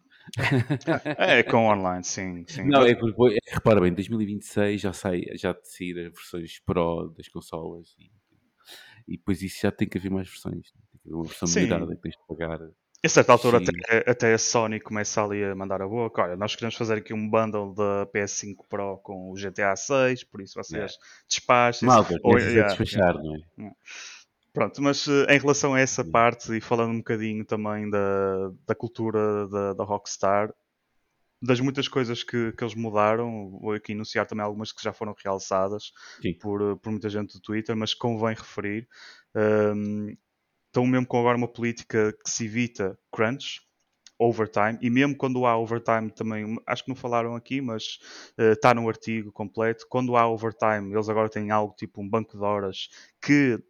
É com online, sim. sim. Não, é porque, é, repara bem, 2026 já sai, já de sair as versões Pro das consolas e, e depois isso já tem que haver mais versões. né? Tem que haver uma versão melhorada que tens de pagar. A certa altura Sim. até, até a Sony começa ali a mandar a boca. Olha, nós queremos fazer aqui um bundle da PS5 Pro com o GTA 6, por isso vocês despachem Malta, Ou- yeah, despachar, não é? Pronto, mas eh, em relação a essa parte e falando um bocadinho também da, da cultura da, da Rockstar, das muitas coisas que, que eles mudaram, vou aqui enunciar também algumas que já foram realçadas Sim. por, eh, por muita gente do Twitter, mas convém referir. Ehm, estão mesmo com agora uma política que se evita crunch, overtime, e mesmo quando há overtime também, acho que não falaram aqui, mas está no artigo completo. Quando há overtime, eles agora têm algo tipo um banco de horas que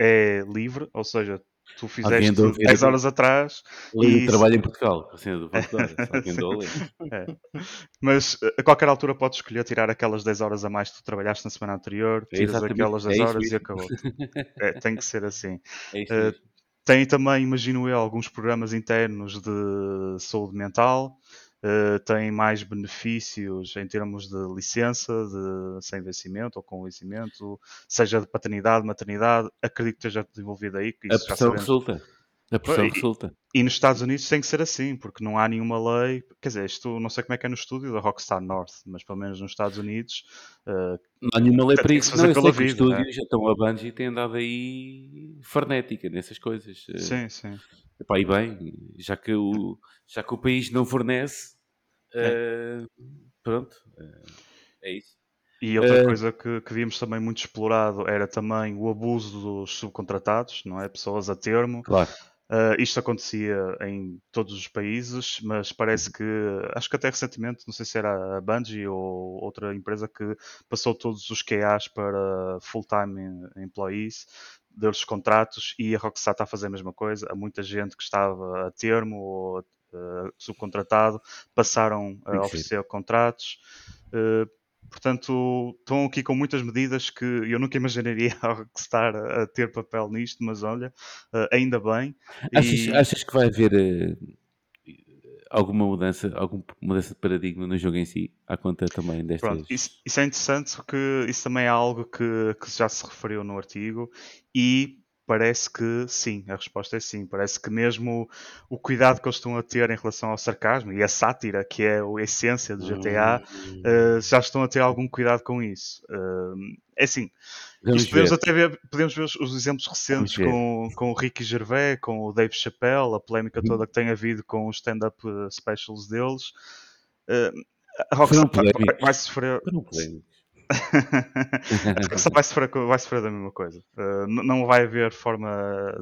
é livre, ou seja, tu fizeste andou a ver 10 aquilo? horas atrás, do Isso. trabalho em Portugal, a cena do a ler. (laughs) mas eh, a qualquer altura podes escolher tirar aquelas 10 horas a mais que tu trabalhaste na semana anterior, É tiras exatamente, aquelas é 10 isso horas e acabou. (laughs) É, tem que ser assim. É mesmo. Tem também, imagino eu, alguns programas internos de saúde mental. Eh, tem mais benefícios em termos de licença, de, sem vencimento ou com vencimento, seja de paternidade, maternidade. Acredito que esteja desenvolvido aí. Que A pressão resulta. A pressão E- resulta. E nos Estados Unidos tem que ser assim, porque não há nenhuma lei. Quer dizer, isto não sei como é que é no estúdio da Rockstar North, mas pelo menos nos Estados Unidos. eh, Não há nenhuma lei para isso. Não, eu pela sei que os vida, né? estúdios, então a Bungie tem andado aí frenética nessas coisas. Eh, sim, sim. Epá, e bem, já que o, já que o país não fornece, eh, pronto, eh, é isso. E outra coisa que, que víamos também muito explorado era também o abuso dos subcontratados, não é? Pessoas a termo. Claro. Uh, isto acontecia em todos os países, mas parece que, acho que até recentemente, não sei se era a Bungie ou outra empresa que passou todos os QAs para full-time employees, deu-lhes contratos e a Rockstar está a fazer a mesma coisa. Há muita gente que estava a termo ou uh, subcontratado, passaram a oferecer contratos. Uh, Portanto, estão aqui com muitas medidas que eu nunca imaginaria (laughs) a Rockstar a ter papel nisto, mas olha, eh, ainda bem. Achas, E- achas que vai haver eh, alguma mudança, alguma mudança de paradigma no jogo em si, à conta também destas... Pronto, isso, isso é interessante porque isso também é algo que, que já se referiu no artigo e parece que sim, a resposta é sim. Parece que mesmo o cuidado que eles estão a ter em relação ao sarcasmo e a sátira, que é a essência do GTA, Hum, eh, já estão a ter algum cuidado com isso. Eh, é assim, podemos ver. até ver, podemos ver os- os exemplos recentes com, com o Ricky Gervais, com o Dave Chappelle, a polémica Uhum. toda que tem havido com os stand-up eh, specials deles. Eh, a Rockstar vai, sofrer. Foram polémicos. Acho que só vai sofrer, vai sofrer da mesma coisa. Uh, não vai haver forma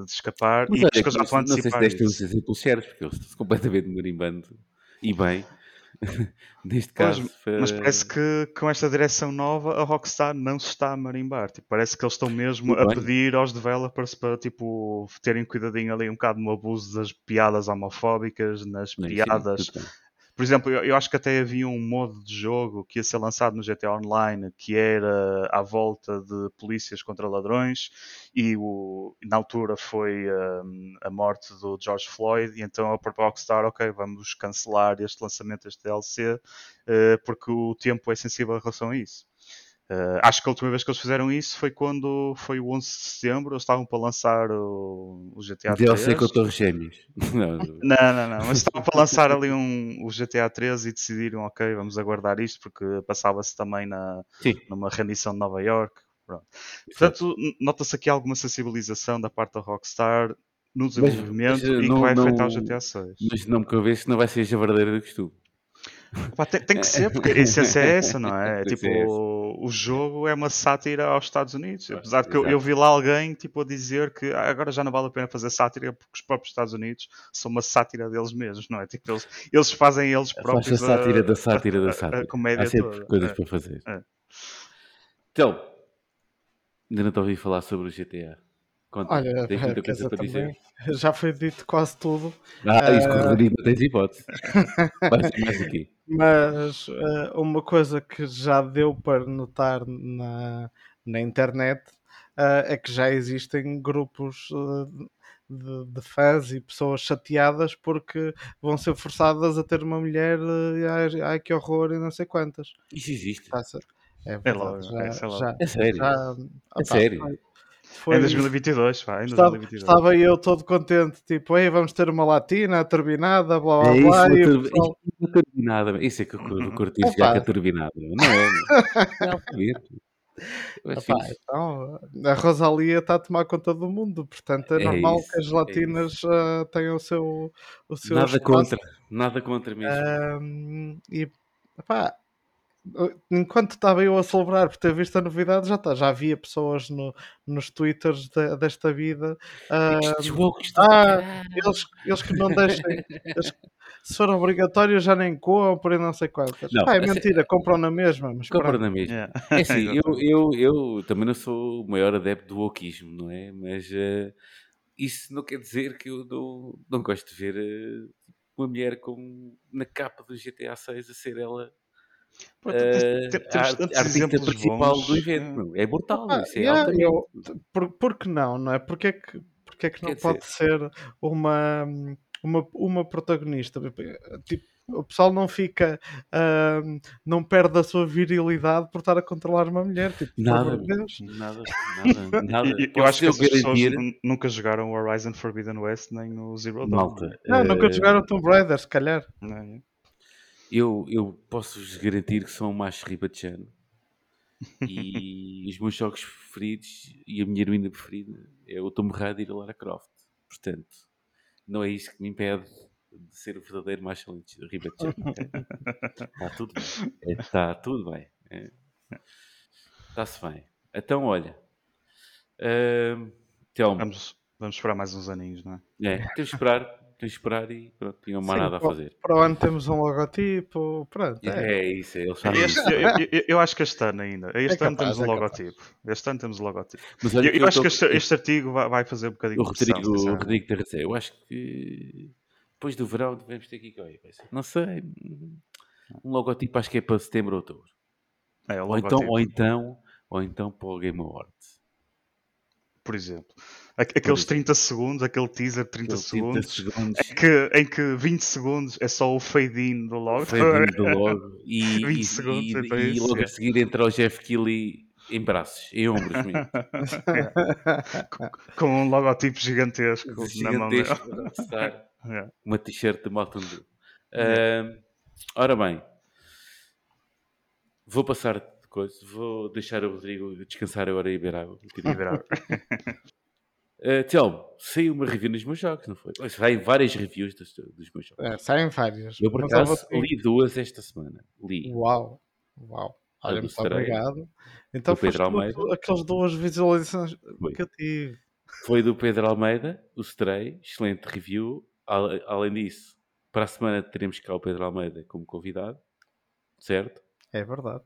de escapar. Mas e olha, que eu já não, estou a não sei se antecipar deste isso. exemplos certos, porque eu estou completamente marimbando e bem. (laughs) Neste caso, Mas eh, parece que com esta direção nova a Rockstar não se está a marimbar. Tipo, parece que eles estão mesmo a pedir aos developers para tipo, terem cuidadinho ali um bocado no abuso das piadas homofóbicas, nas sim, piadas bem. Por exemplo, eu, eu acho que até havia um modo de jogo que ia ser lançado no GTA Online que era à volta de polícias contra ladrões e o, na altura foi hum, a morte do George Floyd e então a própria Rockstar, ok, vamos cancelar este lançamento deste DLC eh, porque o tempo é sensível em relação a isso. Eh, acho que a última vez que eles fizeram isso foi quando foi o 11 de setembro, eles estavam para lançar o, o GTA 3. DLC com Torres Gêmeos. (laughs) Não, Não, não, não. Mas estavam para lançar ali um, o GTA 3 e decidiram, ok, vamos aguardar isto porque passava-se também na, Sim. numa rendição de Nova York. Pronto. Portanto, nota-se aqui alguma sensibilização da parte da Rockstar no Mas- desenvolvimento mas, eh, e que não- vai afetar não- o GTA 6. Mas não me convence que não vai ser a javardeira do costume. Pá, tem, tem que ser, porque a essência é essa, não é? (laughs) É tipo, essa. o jogo é uma sátira aos Estados Unidos. Apesar de que eu, eu vi lá alguém tipo, a dizer que "Ah, agora já não vale a pena fazer sátira porque os próprios Estados Unidos são uma sátira deles mesmos, não é? Tipo, eles, eles fazem eles Faz a próprios sátira (laughs) a- da sátira a- da a- sátira. A, comédia Há sempre toda. coisas É. para fazer. É. Então, ainda não te ouvi falar sobre o GTA. Conta, Olha, tens muita coisa para dizer. (laughs) já foi dito quase tudo, Ah, isso Eh, com o Rodrigo não tens hipótese. (laughs) Vai ser mais aqui. mas eh, uma coisa que já deu para notar na, na internet eh, é que já existem grupos eh, de, de fãs e pessoas chateadas porque vão ser forçadas a ter uma mulher eh, ai, ai que horror e não sei quantas. Isso existe. Está-se- É É verdade, logo, já, é, já, É sério. já- opá, sério? Foi- Em foi- 2022, pá, em Estava, 2022. estava eu todo contente, tipo, Ei, vamos ter uma latina, a turbinada, blá blá É isso, blá. uma E o tur- pessoal, turbinada. Isso é que eu cur- eu curti jogar com a turbinada. Não é? (laughs) É "Epá, fixe. então, a Rosalia está a tomar conta do mundo, portanto é, É normal isso, que as é latinas ah, tenham o seu, o seu Nada espaço. contra. Nada contra mesmo. E epá, enquanto estava eu a celebrar por ter visto a novidade, já, tá, já havia pessoas no, nos twitters de- desta vida. ah, Estes jogos estão- ah, eles, eles que não deixem. eles- se for obrigatório, já nem compram e não sei quantas. Não, é mentira, compram na mesma. Mas Compra pronto. na mesma. Yeah. (laughs) É assim, eu, eu, eu também não sou o maior adepto do wokeismo, não é? Mas eh, isso não quer dizer que eu não, não gosto de ver eh, uma mulher com, na capa do GTA 6 a ser ela Eh, te- te- a tantos artista exemplos principal bons. do evento. É. brutal, Ah, isso é yeah, altamente. eu- por, por que não, não é? Porque é que, porque é que não Quer pode ser uma, uma, uma protagonista? Tipo, o pessoal não fica, ahm, não perde a sua virilidade por estar a controlar uma mulher. Tipo, Nada, nada, nada, (laughs) nada. Eu Posso acho que pessoas garantir, nu- nunca jogaram o Horizon Forbidden West nem o Zero Dawn. malta, Não, nunca eh, jogaram Tomb Raider, se calhar. não é? Eu, eu posso-vos garantir que sou um macho ribachano e (laughs) os meus jogos preferidos e a minha heroína preferida é o Tomb Raider e a Lara Croft. Portanto, não é isso que me impede de ser o verdadeiro macho ribachano. (laughs) Está tudo bem. Está tudo bem. É. Está-se bem. Então, olha. Telmo, Vamos, vamos esperar mais uns aninhos, não é? é, temos de esperar, de esperar e pronto, tinham mais Sim, nada a fazer. Para o ano temos um logotipo. Pronto, é. É isso, eles sabem Este- isso. eu, eu- eu acho que este ano ainda. Este É ano capaz, temos um é logotipo. Este ano temos um logotipo. Mas olha Eu, eu acho tô- que este, este artigo vai, vai fazer um bocadinho o de Rodrigo, o. Rodrigo tem razão. Eu acho que depois do verão devemos ter aqui qualquer coisa. Não sei. Um logotipo acho que é para setembro ou outubro. É, Ou então, ou então, ou então para o Game Awards. por exemplo. Aqu- Aqueles 30 segundos, aquele teaser de 30 Aquele 30 segundos, segundos. em que, em que 20 segundos é só o fade-in do logo. Foi vindo (laughs) logo. E, 20 e, segundos, e, é para e logo é. a seguir entra o Jeff Keighley em braços, em ombros mesmo. (laughs) Com um logotipo gigantesco, na mão dele. Gigantesco. (laughs) É. Uma t-shirt de Mountain Dew. Ahm, ora bem, vou passar de coisa, vou deixar o Rodrigo descansar agora e beber água. Virar. Uh, Telmo, saiu uma review nos meus jogos, não foi? Saem várias reviews dos, dos meus jogos. É, saem várias. Eu, por acaso, li duas esta semana. Li. Uau, uau. Olha, muito obrigado. Então do Pedro Almeida. aquelas duas visualizações Foi. que eu tive. Foi do Pedro Almeida, o Stray, excelente review. Além disso, para a semana teremos cá o Pedro Almeida como convidado, certo? É verdade.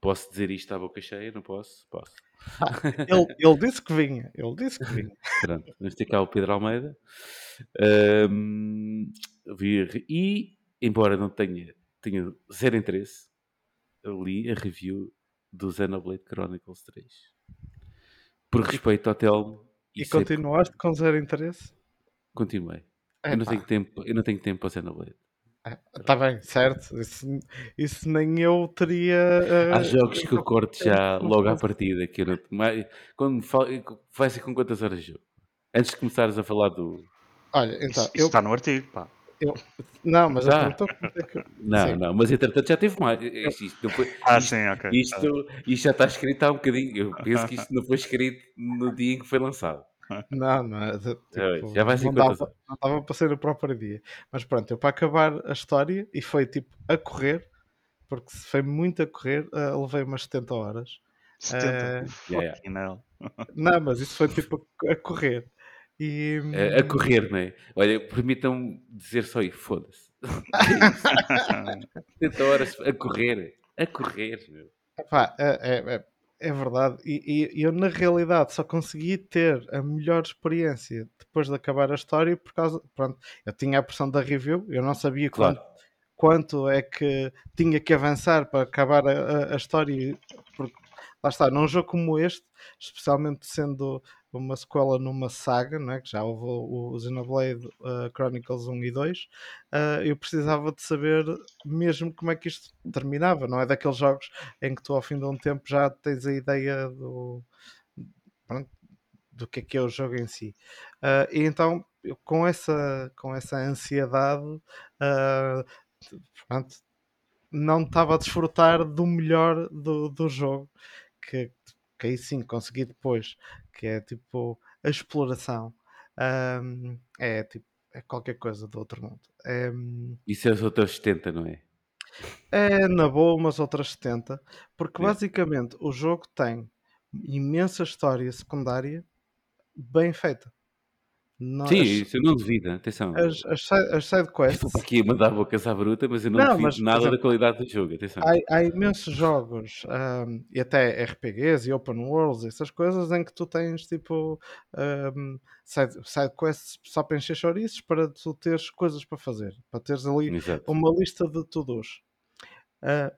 Posso dizer isto à boca cheia? Não posso? Posso. (laughs) Ele, ele disse que vinha. Ele disse que vinha. (laughs) Pronto, vamos ter cá o Pedro Almeida. Ahm, vi- e, embora não tenha, tenha zero interesse, eu li a review do Xenoblade Chronicles 3. Por respeito ao Telmo E sei continuaste com zero interesse? continuei. Eu não, tenho tempo, eu não tenho tempo para Xenoblade. Está bem, certo. Isso, isso nem eu teria. Há eh, jogos que eu corto já não logo à partida. Que eu não, mas, quando fal- vai ser com quantas horas de jogo? Antes de começares a falar do. Olha, então, isso eu. está no artigo, pá. Não, mas Tá. eu perguntou quanto é que. Não, Sim. não, mas entretanto já teve mais. Isto, isto não foi- Ah, isto- sim, ok. Isto, isto já está escrito há um bocadinho. Eu penso que isto não foi escrito no dia em que foi lançado. (laughs) Não, não. é Já- tipo, já vai ser não quantas dava, não dava para ser o próprio dia. Mas pronto, eu para acabar a história, e foi tipo a correr, porque se foi muito a correr, eh, levei umas 70 horas. 70. Eh, yeah. Fucking hell. Não, mas isso foi tipo a, correr. E, A, a correr, não é? Olha, permitam-me dizer só isso, foda-se. (laughs) 70 horas a correr. A correr, meu. Epá, é, é, é- é verdade. E, e eu, na realidade, só consegui ter a melhor experiência depois de acabar a história por causa. Pronto, eu tinha a pressão da review, eu não sabia Claro. quanto, quanto é que tinha que avançar para acabar a, a- a história. Porque, lá está, num jogo como este, especialmente sendo uma sequela numa saga, não é? que já houve o, Xenoblade uh, Chronicles 1 e 2, uh, eu precisava de saber mesmo como é que isto terminava. Não é daqueles jogos em que tu, ao fim de um tempo, já tens a ideia do, pronto, do que é que é o jogo em si. Uh, e então, com, essa, com essa ansiedade, pronto, não estava a desfrutar do melhor do, do jogo, que, que aí sim consegui depois, que é tipo a exploração. Um, é tipo é qualquer coisa do outro mundo. É, Isso é os outros 70, não é? é na boa umas outras 70, porque basicamente o jogo tem imensa história secundária bem feita. Não, Sim, as, isso eu não duvido. Atenção. as, as, as side quests Estou aqui a mandar bocas à bruta, mas eu não, Não, duvido mas, nada da qualidade do jogo. Atenção. há, há imensos jogos ahm, e até RPGs e open worlds, essas coisas em que tu tens tipo ahm, side, side só para encher chouriços para tu teres coisas para fazer, para teres ali Exato. uma lista de to-dos.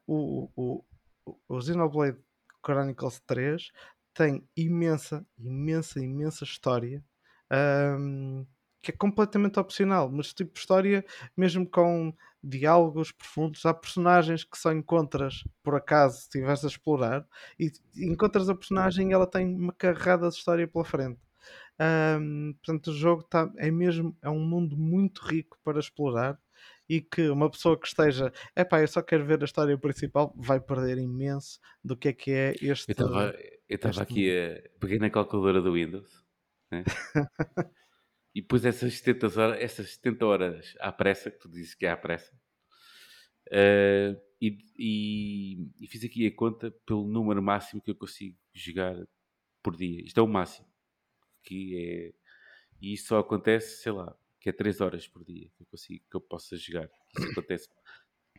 O, o, o- o Xenoblade Chronicles 3 tem imensa, imensa, imensa história ahm, que é completamente opcional, mas tipo história mesmo com diálogos profundos. Há personagens que só encontras por acaso se estiveres a explorar e encontras a personagem e ela tem uma carrada de história pela frente. Ahm, portanto, o jogo tá, é mesmo é um mundo muito rico para explorar e que uma pessoa que esteja, epá, eu só quero ver a história principal, vai perder imenso do que é que é este. Eu estava eu estava este aqui a. Peguei na calculadora do Windows né? (laughs) e pus essas 70 horas, essas 70 horas à pressa, que tu dizes que é à pressa, eh, e, e- e fiz aqui a conta pelo número máximo que eu consigo jogar por dia. Isto é o máximo. Que é, e isso só acontece, sei lá, que é 3 horas por dia que eu consigo, que eu possa jogar. Isso acontece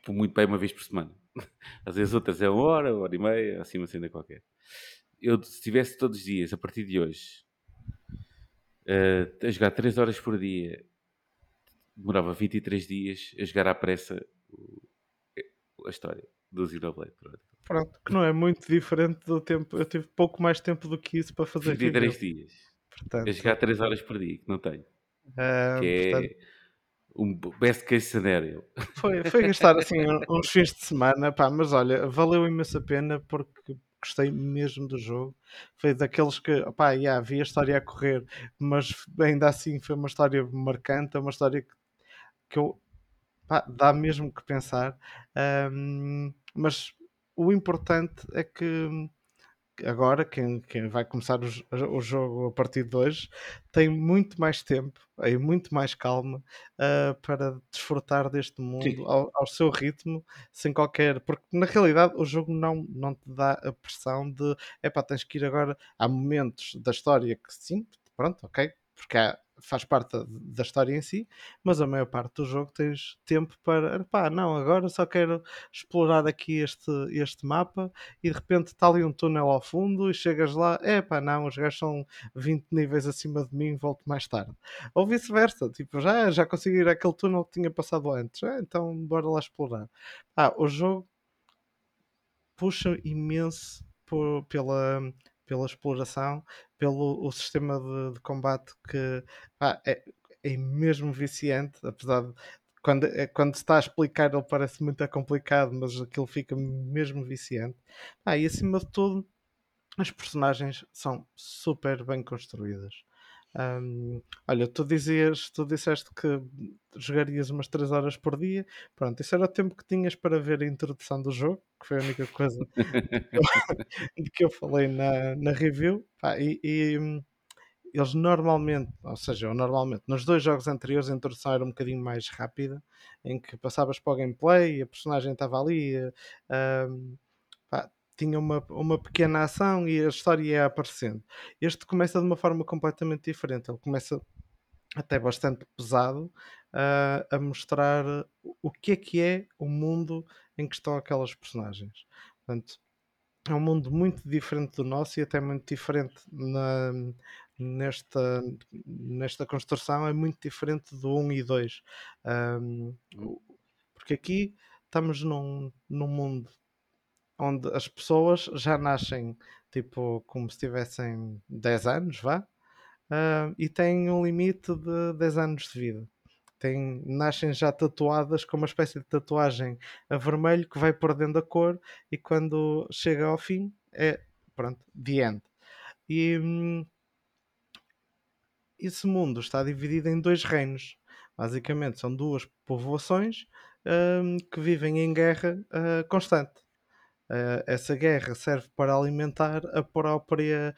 por muito bem uma vez por semana. (laughs) Às vezes outras é uma hora, uma hora e meia, assim uma cena qualquer. Eu, se tivesse todos os dias, a partir de hoje, eh, a jogar 3 horas por dia, demorava 23 dias a jogar à pressa a história do Xenoblade. Pronto. Pronto, que não é muito diferente do tempo. Eu tive pouco mais tempo do que isso para fazer 23 review. dias Portanto, a jogar 3 horas por dia, que não tenho. ah, Que portanto, é um best case scenario. foi, foi gastar assim uns fins de semana, pá, mas olha, valeu imenso a pena porque gostei mesmo do jogo. Foi daqueles que, pá, yeah, vi a história a correr, mas ainda assim foi uma história marcante, é uma história que, que eu, pá, dá mesmo que pensar. Ahm, mas o importante é que agora, quem, quem vai começar o, o, jogo a partir de hoje, tem muito mais tempo e muito mais calma uh, para desfrutar deste mundo ao, ao, seu ritmo, sem qualquer. Porque na realidade o jogo não, não te dá a pressão de é pá, tens que ir agora. Há momentos da história que sim, pronto, ok, porque há, faz parte da história em si, mas a maior parte do jogo tens tempo para, pá, não, agora só quero explorar aqui este, este mapa e de repente está ali um túnel ao fundo e chegas lá, é pá, não, os gajos são 20 níveis acima de mim, volto mais tarde. Ou vice-versa, tipo, já, já consegui ir àquele túnel que tinha passado antes, é, então bora lá explorar. Ah, o jogo puxa imenso por, pela, pela exploração, pelo o sistema de, de combate que é, é mesmo viciante, apesar de quando, é, quando está a explicar ele parece muito complicado, mas aquilo fica mesmo viciante. Ah, e acima de tudo, as personagens são super bem construídas. Um, olha, tu dizias, tu disseste que jogarias umas 3 horas por dia. Pronto, isso era o tempo que tinhas para ver a introdução do jogo, que foi a única coisa (laughs) de que eu falei na, na review. E, e hum, eles normalmente, ou seja, normalmente, nos dois jogos anteriores a introdução era um bocadinho mais rápida, em que passavas para o gameplay e a personagem estava ali. Uh, pá, tinha uma, uma pequena ação e a história ia aparecendo. Este começa de uma forma completamente diferente. Ele começa até bastante pesado uh, a mostrar o que é que é o mundo em que estão aquelas personagens. Portanto, é um mundo muito diferente do nosso e até muito diferente na, nesta, nesta construção, é muito diferente do 1 e 2. Um, porque aqui estamos num, num mundo onde as pessoas já nascem tipo como se tivessem 10 anos, vá, uh, e têm um limite de 10 anos de vida. Tem, nascem já tatuadas com uma espécie de tatuagem a vermelho que vai perdendo a cor e quando chega ao fim é pronto, the end. E hum, esse mundo está dividido em dois reinos. Basicamente são duas povoações hum, que vivem em guerra uh, constante. Uh, essa guerra serve para alimentar a própria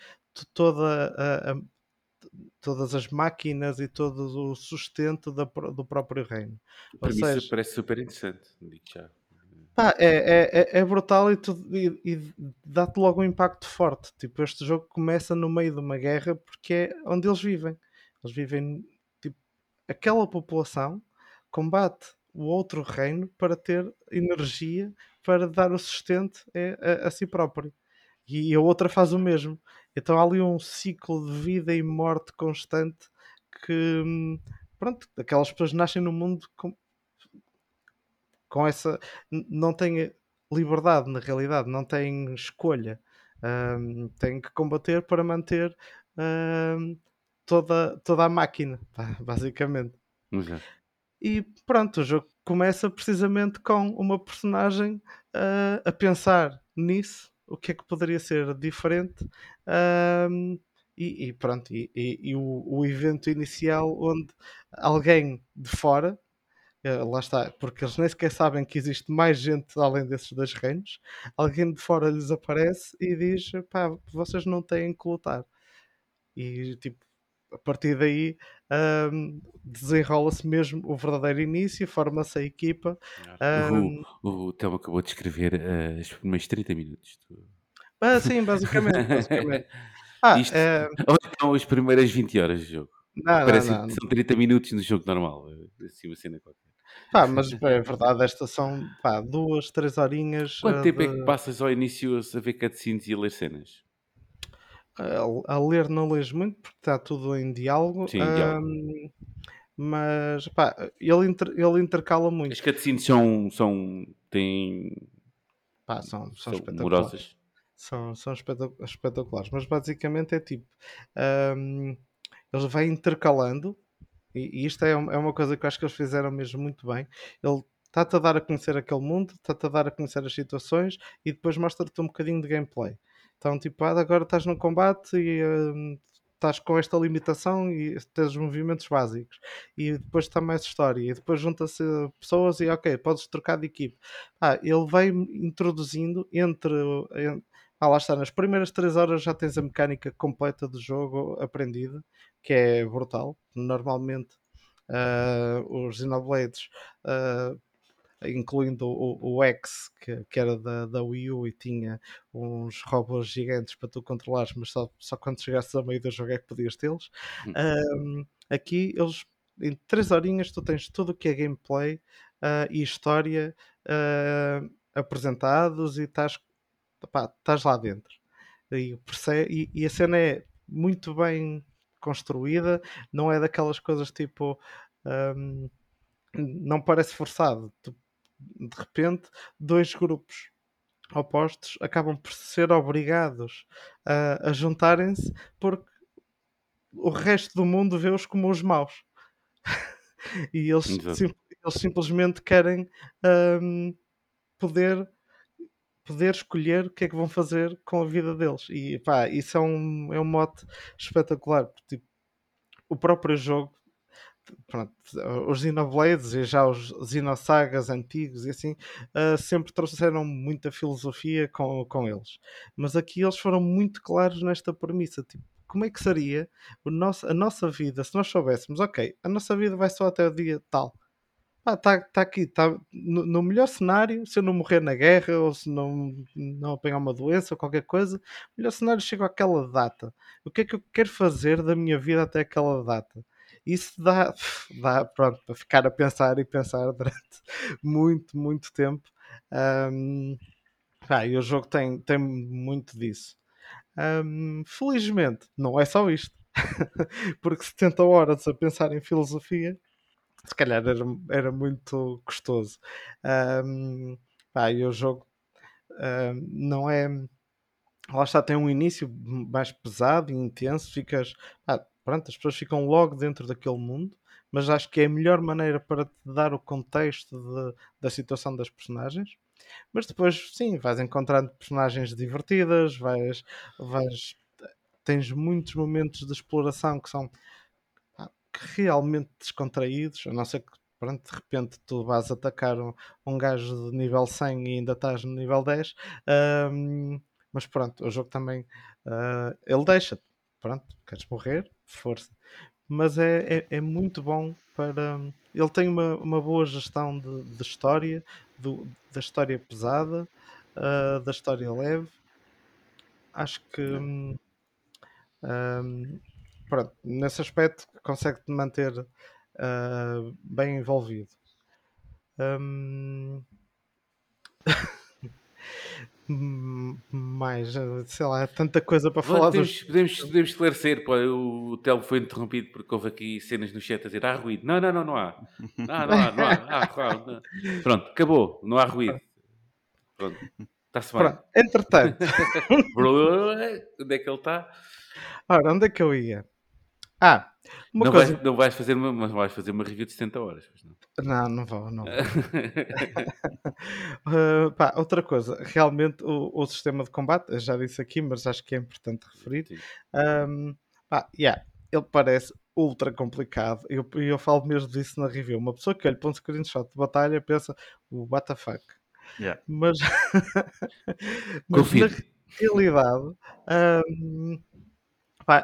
toda a, a, todas as máquinas e todo o sustento da, do próprio reino. Para mim seja, parece super interessante, digo já. É, é, é, é brutal e, e, e dá-te logo um impacto forte. Tipo, este jogo começa no meio de uma guerra porque é onde eles vivem. Eles vivem, tipo, aquela população combate o outro reino para ter energia para dar o sustento a, a, a si próprio. E a outra faz o mesmo. Então há ali um ciclo de vida e morte constante que, hum, pronto, aquelas pessoas nascem no mundo com, com essa. não têm liberdade na realidade, não têm escolha. Um, têm que combater para manter um, toda, toda a máquina, basicamente. Uhum. E pronto, o jogo começa precisamente com uma personagem uh, a pensar nisso, o que é que poderia ser diferente. Uh, e, e, pronto, e, e, e o, o, evento inicial onde alguém de fora, uh, lá está, porque eles nem sequer sabem que existe mais gente além desses dois reinos, alguém de fora lhes aparece e diz: pá, vocês não têm que lutar. E tipo, a partir daí um, desenrola-se mesmo o verdadeiro início, forma-se a equipa. Um... O, o Telmo acabou de escrever uh, os primeiros 30 minutos. Ah, sim, basicamente. basicamente. (laughs) Ah, Isto, é... Ou então as primeiras 20 horas de jogo. Não, Parece não, não. que são 30 minutos no jogo normal. Eh, assim, uma cena qualquer. Pá, mas é verdade, estas são pá, duas, três horinhas. Quanto tempo de... é que passas ao início a ver cutscenes e a ler cenas? A, a, ler não lês muito porque está tudo em diálogo. Sim, um, diálogo. Mas pá, ele, inter, ele intercala muito. As cutscenes são, são, têm... Pá, são, são, são espetaculares. São, são espetaculares. Mas basicamente é tipo... Um, ele vai intercalando e, e isto é, é uma coisa que eu acho que eles fizeram mesmo muito bem. Ele está-te a dar a conhecer aquele mundo, está-te a dar a conhecer as situações e depois mostra-te um bocadinho de gameplay. Então, tipo, ah, agora estás no combate e uh, estás com esta limitação e tens os movimentos básicos. E depois está mais história. E depois junta-se pessoas e, ok, podes trocar de equipe. Ah, ele vai introduzindo entre, ah, lá está, nas primeiras 3 horas já tens a mecânica completa do jogo aprendida, que é brutal. Normalmente uh, os Xenoblades, uh, incluindo o, o X, que, que era da, da Wii U e tinha uns robôs gigantes para tu controlares, mas só, só quando chegasses ao meio do jogo é que podias tê-los. Um, aqui eles em 3 horinhas tu tens tudo o que é gameplay uh, e história uh, apresentados e estás, lá dentro. E, e, e, a cena é muito bem construída, não é daquelas coisas tipo. Um, não parece forçado. Tu, de repente, dois grupos opostos acabam por ser obrigados a, a juntarem-se porque o resto do mundo vê-os como os maus. (laughs) e eles, sim, eles simplesmente querem um, poder poder escolher o que é que vão fazer com a vida deles. E pá, isso é um, é um mote espetacular. Tipo, o próprio jogo, pronto, os Xenoblades e já os Xenosagas antigos e assim, uh, sempre trouxeram muita filosofia com, com eles. Mas aqui eles foram muito claros nesta premissa. Tipo, como é que seria o nosso, a nossa vida se nós soubéssemos, ok, a nossa vida vai só até o dia tal ah, tá, tá aqui, tá no, no, melhor cenário, se eu não morrer na guerra ou se não, não apanhar uma doença ou qualquer coisa, melhor cenário chego àquela data. O que é que eu quero fazer da minha vida até aquela data? Isso dá, (laughs) dá pronto, para ficar a pensar e pensar (laughs) durante muito, muito tempo. Um, ah, e o jogo tem, tem muito disso. Um, felizmente, não é só isto. (laughs) Porque 70 horas a pensar em filosofia se calhar era, era muito gostoso. Um, e o jogo um, não é. Lá está, tem um início mais pesado e intenso. Ficas. Pronto, as pessoas ficam logo dentro daquele mundo, mas acho que é a melhor maneira para te dar o contexto de, da situação das personagens. Mas depois, sim, vais encontrando personagens divertidas, vais, vais tens muitos momentos de exploração que são realmente descontraídos, a não ser que pronto, de repente tu vais atacar um, um gajo de nível 100 e ainda estás no nível 10. Um, mas pronto, o jogo também uh, ele deixa pronto, queres morrer, força. Mas é, é, é, muito bom para. Ele tem uma, uma boa gestão de, de história, do, da história pesada, uh, da história leve. Acho que. Um, pronto, nesse aspecto consegue-te manter uh, bem envolvido. Um... (laughs) mais, sei lá, tanta coisa para falar. Podemos, dos... podemos, podemos esclarecer, pô, o Telmo foi interrompido porque houve aqui cenas no chat a dizer há ruído. Não, não, não, não há. Não, não há, não há. Há, não. Pronto, acabou, não há ruído. Pronto, está-se bem. Pronto, entretanto. (laughs) Onde é que ele está? Ora, onde é que eu ia? Ah, uma não, coisa... vais, não vais fazer uma, mas vais fazer uma review de 70 horas. Não, não, não vou, não vou. (laughs) (laughs) uh, pá, outra coisa, realmente o, o, sistema de combate, eu já disse aqui, mas acho que é importante referir. Um, pá, yeah, ele parece ultra complicado. E eu, eu falo mesmo disso na review. Uma pessoa que olha para um screenshot de batalha pensa, what the fuck. Yeah. Mas, (laughs) mas na realidade, um,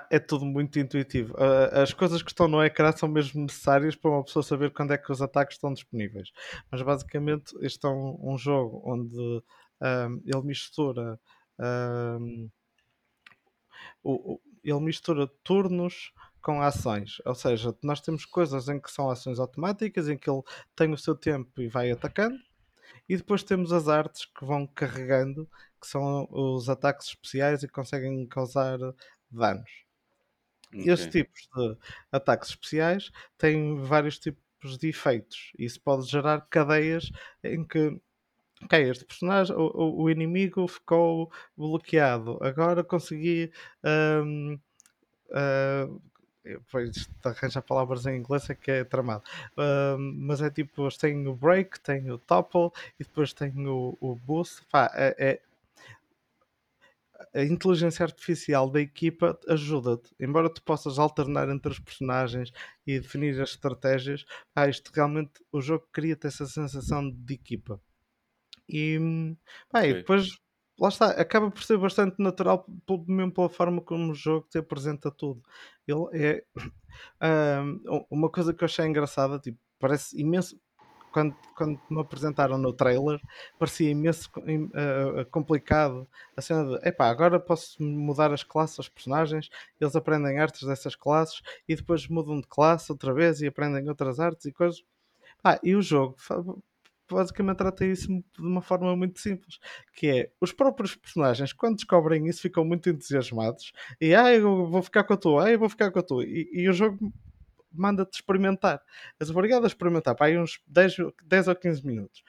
É tudo muito intuitivo. as coisas que estão no ecrã são mesmo necessárias para uma pessoa saber quando é que os ataques estão disponíveis. Mas basicamente, este é um, um jogo onde um, ele mistura. Um, o, ele mistura turnos com ações, ou seja, nós temos coisas em que são ações automáticas, em que ele tem o seu tempo e vai atacando, e depois temos as artes que vão carregando, que são os ataques especiais e conseguem causar danos. Okay. Estes tipos de ataques especiais têm vários tipos de efeitos. Isso pode gerar cadeias em que ok, este personagem, o, o inimigo ficou bloqueado, agora consegui um, uh, depois arranja palavras em inglês é que é tramado. Uh, mas é tipo, eles têm o break, têm o topple e depois têm o, o boost. Pá, é, é, a inteligência artificial da equipa ajuda-te. Embora tu possas alternar entre os personagens e definir as estratégias, ah, isto realmente o jogo cria-te essa sensação de equipa. E, pá, okay. depois lá está, acaba por ser bastante natural, mesmo pela forma como o jogo te apresenta tudo. Ele é (coughs) uma coisa que eu achei engraçada, tipo, parece imenso. Quando, quando me apresentaram no trailer, parecia imenso uh, complicado a cena de epá, agora posso mudar as classes aos personagens, eles aprendem artes dessas classes e depois mudam de classe outra vez e aprendem outras artes e coisas. Ah, e o jogo basicamente trata isso de uma forma muito simples, que é os próprios personagens, quando descobrem isso, ficam muito entusiasmados e ah, eu vou ficar com a tua, ah, eu vou ficar com a tua, e, e o jogo manda-te experimentar. És obrigado a experimentar, pá, aí uns 10, 10 ou 15 minutos.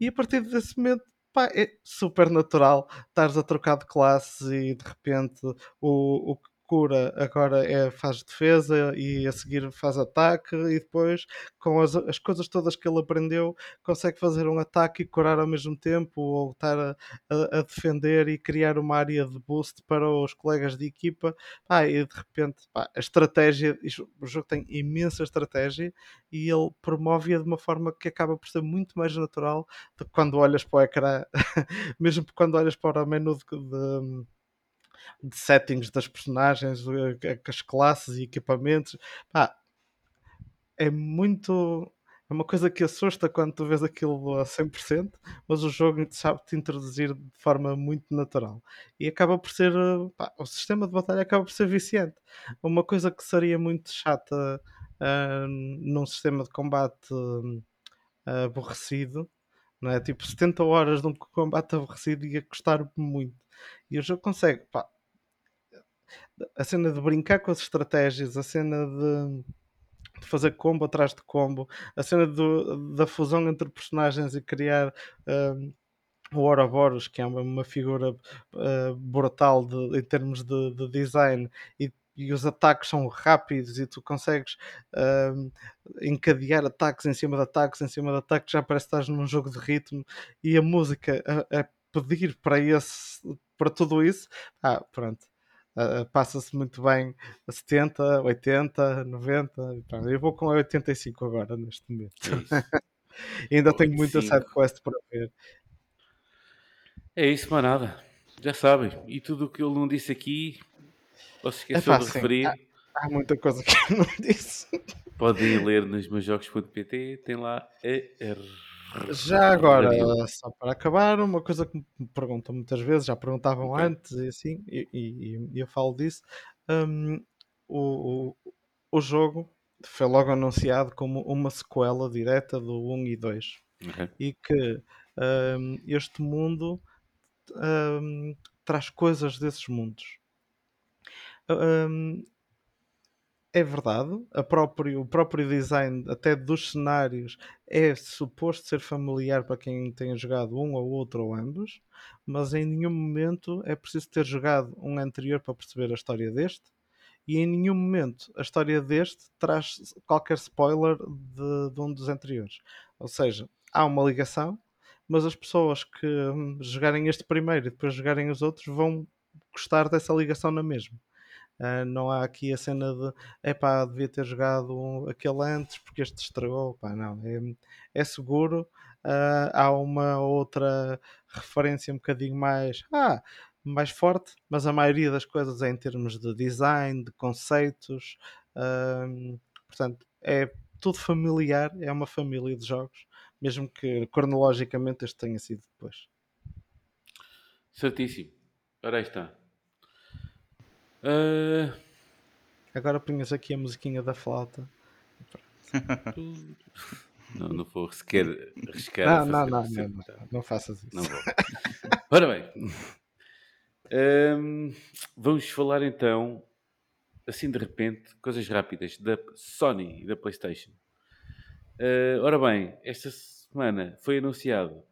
E a partir desse momento, pá, é super natural estares a trocar de classe e de repente o, o cura agora é, faz defesa e a seguir faz ataque e depois com as, as coisas todas que ele aprendeu consegue fazer um ataque e curar ao mesmo tempo ou estar a, a, a defender e criar uma área de boost para os colegas de equipa. Ah, e de repente pá, a estratégia o jogo tem imensa estratégia e ele promove-a de uma forma que acaba por ser muito mais natural do que quando olhas para o ecrã (laughs) mesmo quando olhas para o menu de, de de settings das personagens, as classes e equipamentos. Pá, é muito. É uma coisa que assusta quando tu vês aquilo a 100%, mas o jogo sabe-te introduzir de forma muito natural. E acaba por ser. Pá, o sistema de batalha acaba por ser viciante. Uma coisa que seria muito chata uh, num sistema de combate uh, aborrecido, não é? Tipo, 70 horas de um combate aborrecido ia custar muito. E o jogo consegue, pá, a cena de brincar com as estratégias, a cena de, de fazer combo atrás de combo, a cena do, da fusão entre personagens e criar um, o Ouroboros, que é uma, uma figura uh, brutal de, em termos de, de design, e, e, os ataques são rápidos e tu consegues uh, encadear ataques em cima de ataques em cima de ataques, já parece que estás num jogo de ritmo e a música a pedir para esse para tudo isso, ah, pronto Uh, passa-se muito bem a 70, 80, 90. Eu vou com a 85 agora, neste momento. É (laughs) ainda 85. tenho muita sidequest para ver. É isso, manada. Já sabem. E tudo o que ele não disse aqui, ou se esqueceu é de referir. Há, há, muita coisa que eu não (laughs) disse. Podem ler nos meus jogos.pt, tem lá a já (laughs) agora, só para acabar, uma coisa que me perguntam muitas vezes, já perguntavam okay. antes e assim, e, e, e, eu falo disso. Um, o, o, jogo foi logo anunciado como uma sequela direta do 1 e 2 okay. e que um, este mundo um, traz coisas desses mundos. Um, é verdade, próprio, o próprio design até dos cenários é suposto ser familiar para quem tenha jogado um ou outro ou ambos, mas em nenhum momento é preciso ter jogado um anterior para perceber a história deste, e em nenhum momento a história deste traz qualquer spoiler de, de um dos anteriores. Ou seja, há uma ligação, mas as pessoas que hum, jogarem este primeiro e depois jogarem os outros vão gostar dessa ligação na mesma. Uh, não há aqui a cena de epá, devia ter jogado aquele antes porque este estragou. Pá, não, é, é seguro. Uh, há uma outra referência um bocadinho mais, ah, mais forte, mas a maioria das coisas é em termos de design, de conceitos. Uh, portanto, é tudo familiar, é uma família de jogos, mesmo que cronologicamente este tenha sido depois. Certíssimo. Ora aí está. Uh... Agora punhas aqui a musiquinha da flauta. (laughs) não, não vou sequer arriscar. Não, não, não, não, não, não, faças isso. Não vou. Ora bem, um, vamos falar então, assim de repente, coisas rápidas da Sony e da PlayStation. Uh, ora bem, esta semana foi anunciado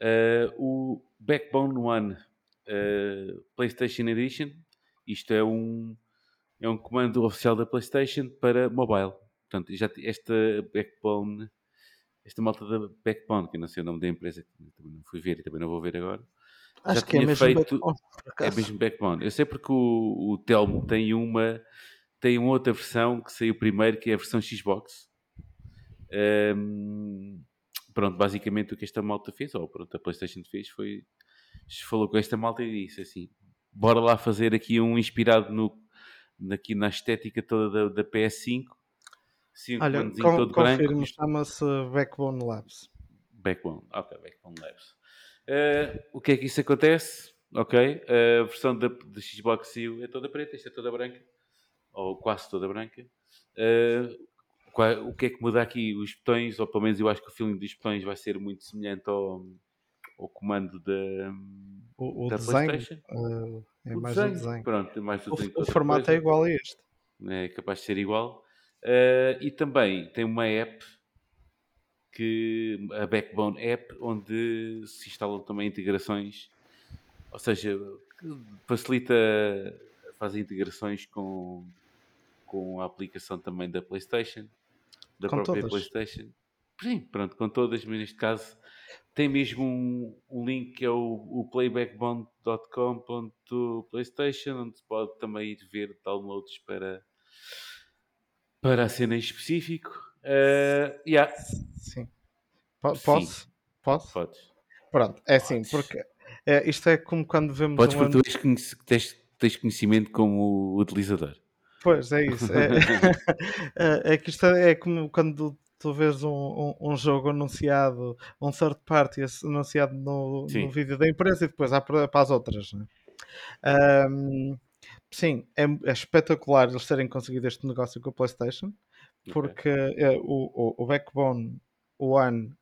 uh, o Backbone One uh, PlayStation Edition isto é um, é um comando oficial da PlayStation para mobile. Portanto, já esta Backbone, esta malta da Backbone, que não sei o nome da empresa, também não fui ver e também não vou ver agora. Acho já que é mesmo feito, Backbone. É mesmo Backbone. Eu sei porque o, o Telmo tem uma tem uma outra versão que saiu primeiro, que é a versão Xbox. Um, pronto, basicamente o que esta malta fez, ou pronto, a PlayStation fez, foi falou com esta malta e disse assim: bora lá fazer aqui um inspirado no, aqui na estética toda da, da PS5. Sim, um Olha, com, todo confirmo, chama-se Backbone Labs. Backbone, ok, Backbone Labs. Uh, o que é que isso acontece? Ok, a versão da, da Xbox Series é toda preta, esta é toda branca, ou quase toda branca. Uh, qual, o que é que muda aqui? Os botões, ou pelo menos eu acho que o feeling dos botões vai ser muito semelhante ao, ao comando da, o, o da desenho, PlayStation. Uh, é o mais desenho. o desenho. Pronto, é mais o, desenho o, o formato coisa. é igual a este. É capaz de ser igual. Uh, e também tem uma app que a Backbone App, onde se instalam também integrações, ou seja, facilita, faz integrações com, com a aplicação também da PlayStation, da com própria todas. PlayStation. Sim, pronto, com todas, mas neste caso tem mesmo um, um link que é o, o playbackbond.com.playstation, onde se pode também ir ver downloads para, para a cena em específico. Uh, yeah. Sim. P posso? Sim. Posso? Podes. Pronto, é assim, porque é, isto é como quando vemos. Podes, um porque tu tens, tens conhecimento como utilizador. Pois, é isso. É, (laughs) (laughs) é, é que isto é, é como quando tu vês um, um, um, jogo anunciado, um third party anunciado no, no vídeo da empresa e depois há para, para as outras. Né? Um, sim, é, é, espetacular eles terem conseguido este negócio com a PlayStation, porque okay. é, o, o, o Backbone One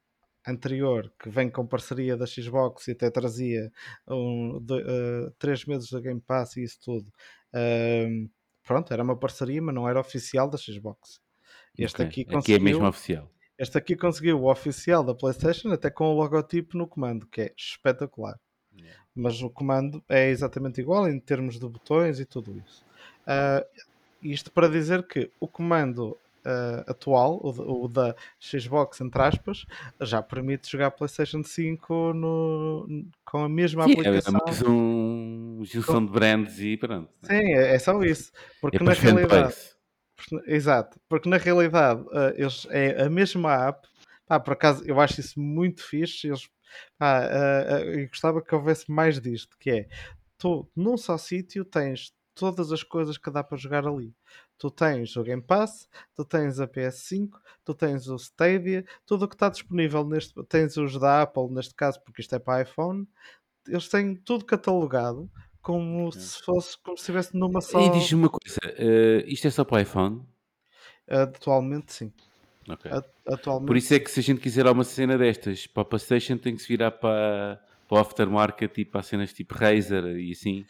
anterior, que vem com parceria da Xbox e até trazia um, de, uh, três meses da Game Pass e isso tudo. Uh, pronto, era uma parceria, mas não era oficial da Xbox. Este okay. aqui conseguiu. Aqui é mesmo oficial. Este aqui conseguiu o oficial da PlayStation, até com o logotipo no comando, que é espetacular. Yeah. Mas o comando é exatamente igual em termos de botões e tudo isso. Uh, isto para dizer que o comando uh, atual, o, o, da Xbox, entre aspas, já permite jogar PlayStation 5 no, com a mesma Sim, aplicação. É mais um junção de brands e pronto. Sim, é, é só isso. Porque é na realidade. Exato, porque na realidade uh, eles, é a mesma app. Pá, por acaso eu acho isso muito fixe. Eles, pá, uh, uh, gostava que houvesse mais disto, que é tu num só sítio tens todas as coisas que dá para jogar ali. Tu tens o Game Pass, tu tens a PS5, tu tens o Stadia, tudo o que está disponível neste. Tens os da Apple, neste caso, porque isto é para iPhone. Eles têm tudo catalogado como se fosse como se estivesse numa só. E diz-me uma coisa: uh, isto é só para iPhone? Atualmente, sim. Okay. Atualmente, Por isso é que se a gente quiser uma cena destas para a PlayStation, tem que se virar para, para o aftermarket e para cenas tipo Razer e assim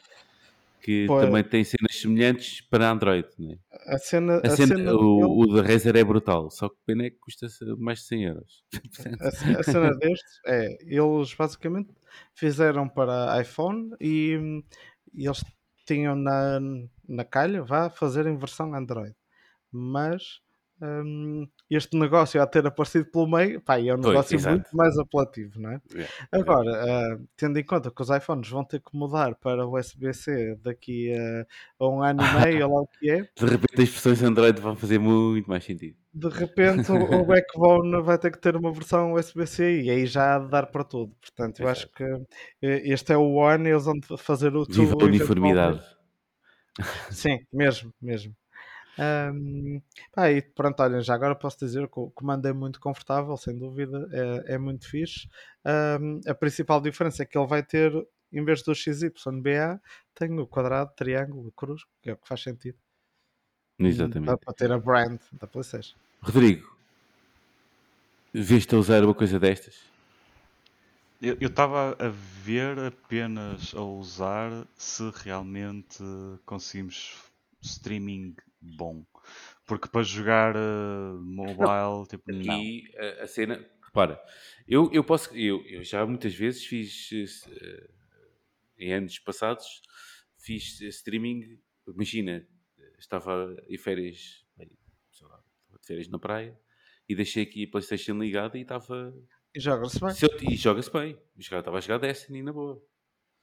que Pô, também tem cenas semelhantes para Android. Né? A cena, a cena, a cena o, o da Razer é brutal, só que pena é que custa mais de 100 euros. (laughs) a, a cena destes é, eles basicamente fizeram para iPhone e, e eles tinham na, na calha, vá fazer em versão Android. Mas um, este negócio a ter aparecido pelo meio, pá, é um negócio muito mais apelativo, não é? Yeah, Agora, yeah. Uh, tendo em conta que os iPhones vão ter que mudar para USB-C daqui a, a, um ano e (laughs) meio, ou lá o que é. De repente as versões Android vão fazer muito mais sentido. De repente o, o (laughs) Backbone vai ter que ter uma versão USB-C e aí já há de dar para tudo. Portanto, eu acho que eh, este é o One, eles vão fazer o Viva a uniformidade. Sim, mesmo, mesmo. Um, pá, e pronto, olha, já agora posso dizer que o comando é muito confortável, sem dúvida, é, é muito fixe. Um, a principal diferença é que ele vai ter, em vez do XYBA, tem o quadrado, triângulo, cruz, que é o que faz sentido. Exatamente. Para ter a brand da PlayStation. Rodrigo, viste a usar uma coisa destas? Eu estava a ver apenas a usar se realmente conseguimos streaming bom. Porque para jogar uh, mobile, não, tipo, aqui a, a, cena, repara, eu, eu posso, eu, eu já muitas vezes fiz, uh, em anos passados, fiz streaming, imagina, estava em férias, sei lá, de férias na praia, e deixei aqui a Playstation ligada e estava... E joga-se bem. e joga-se bem. Estava a jogar Destiny na boa.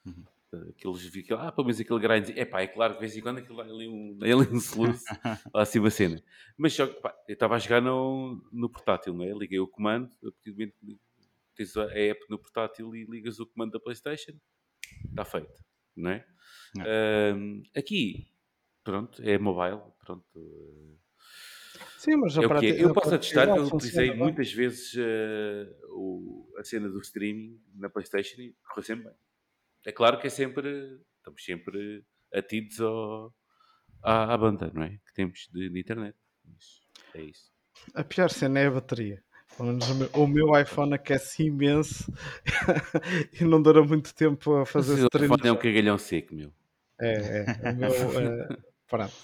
Uhum. Aqueles vi que, ah, pelo menos aquele grind, é pá, é claro que de vez em quando aquilo ali um, (laughs) ali um soluço, (laughs) lá assim uma cena. Mas pá, eu estava a jogar no, no portátil, não é? Liguei o comando, tens a app no portátil e ligas o comando da PlayStation está feito, não é? Não. Ahm, aqui, pronto, é mobile, pronto. Sim, mas a É o que é. Eu a posso atestar que eu utilizei muitas vezes eh, o- a cena do streaming na Playstation e correu sempre bem. É claro que é sempre, estamos sempre atidos ao, à, à banda, não é? Que temos de, de internet. Mas é isso. A pior cena é a bateria. Pelo menos o meu, o meu iPhone aquece imenso (laughs) e não dura muito tempo a fazer Mas o stream. telefone é um cagalhão seco, meu. É, é. O meu, é, pronto.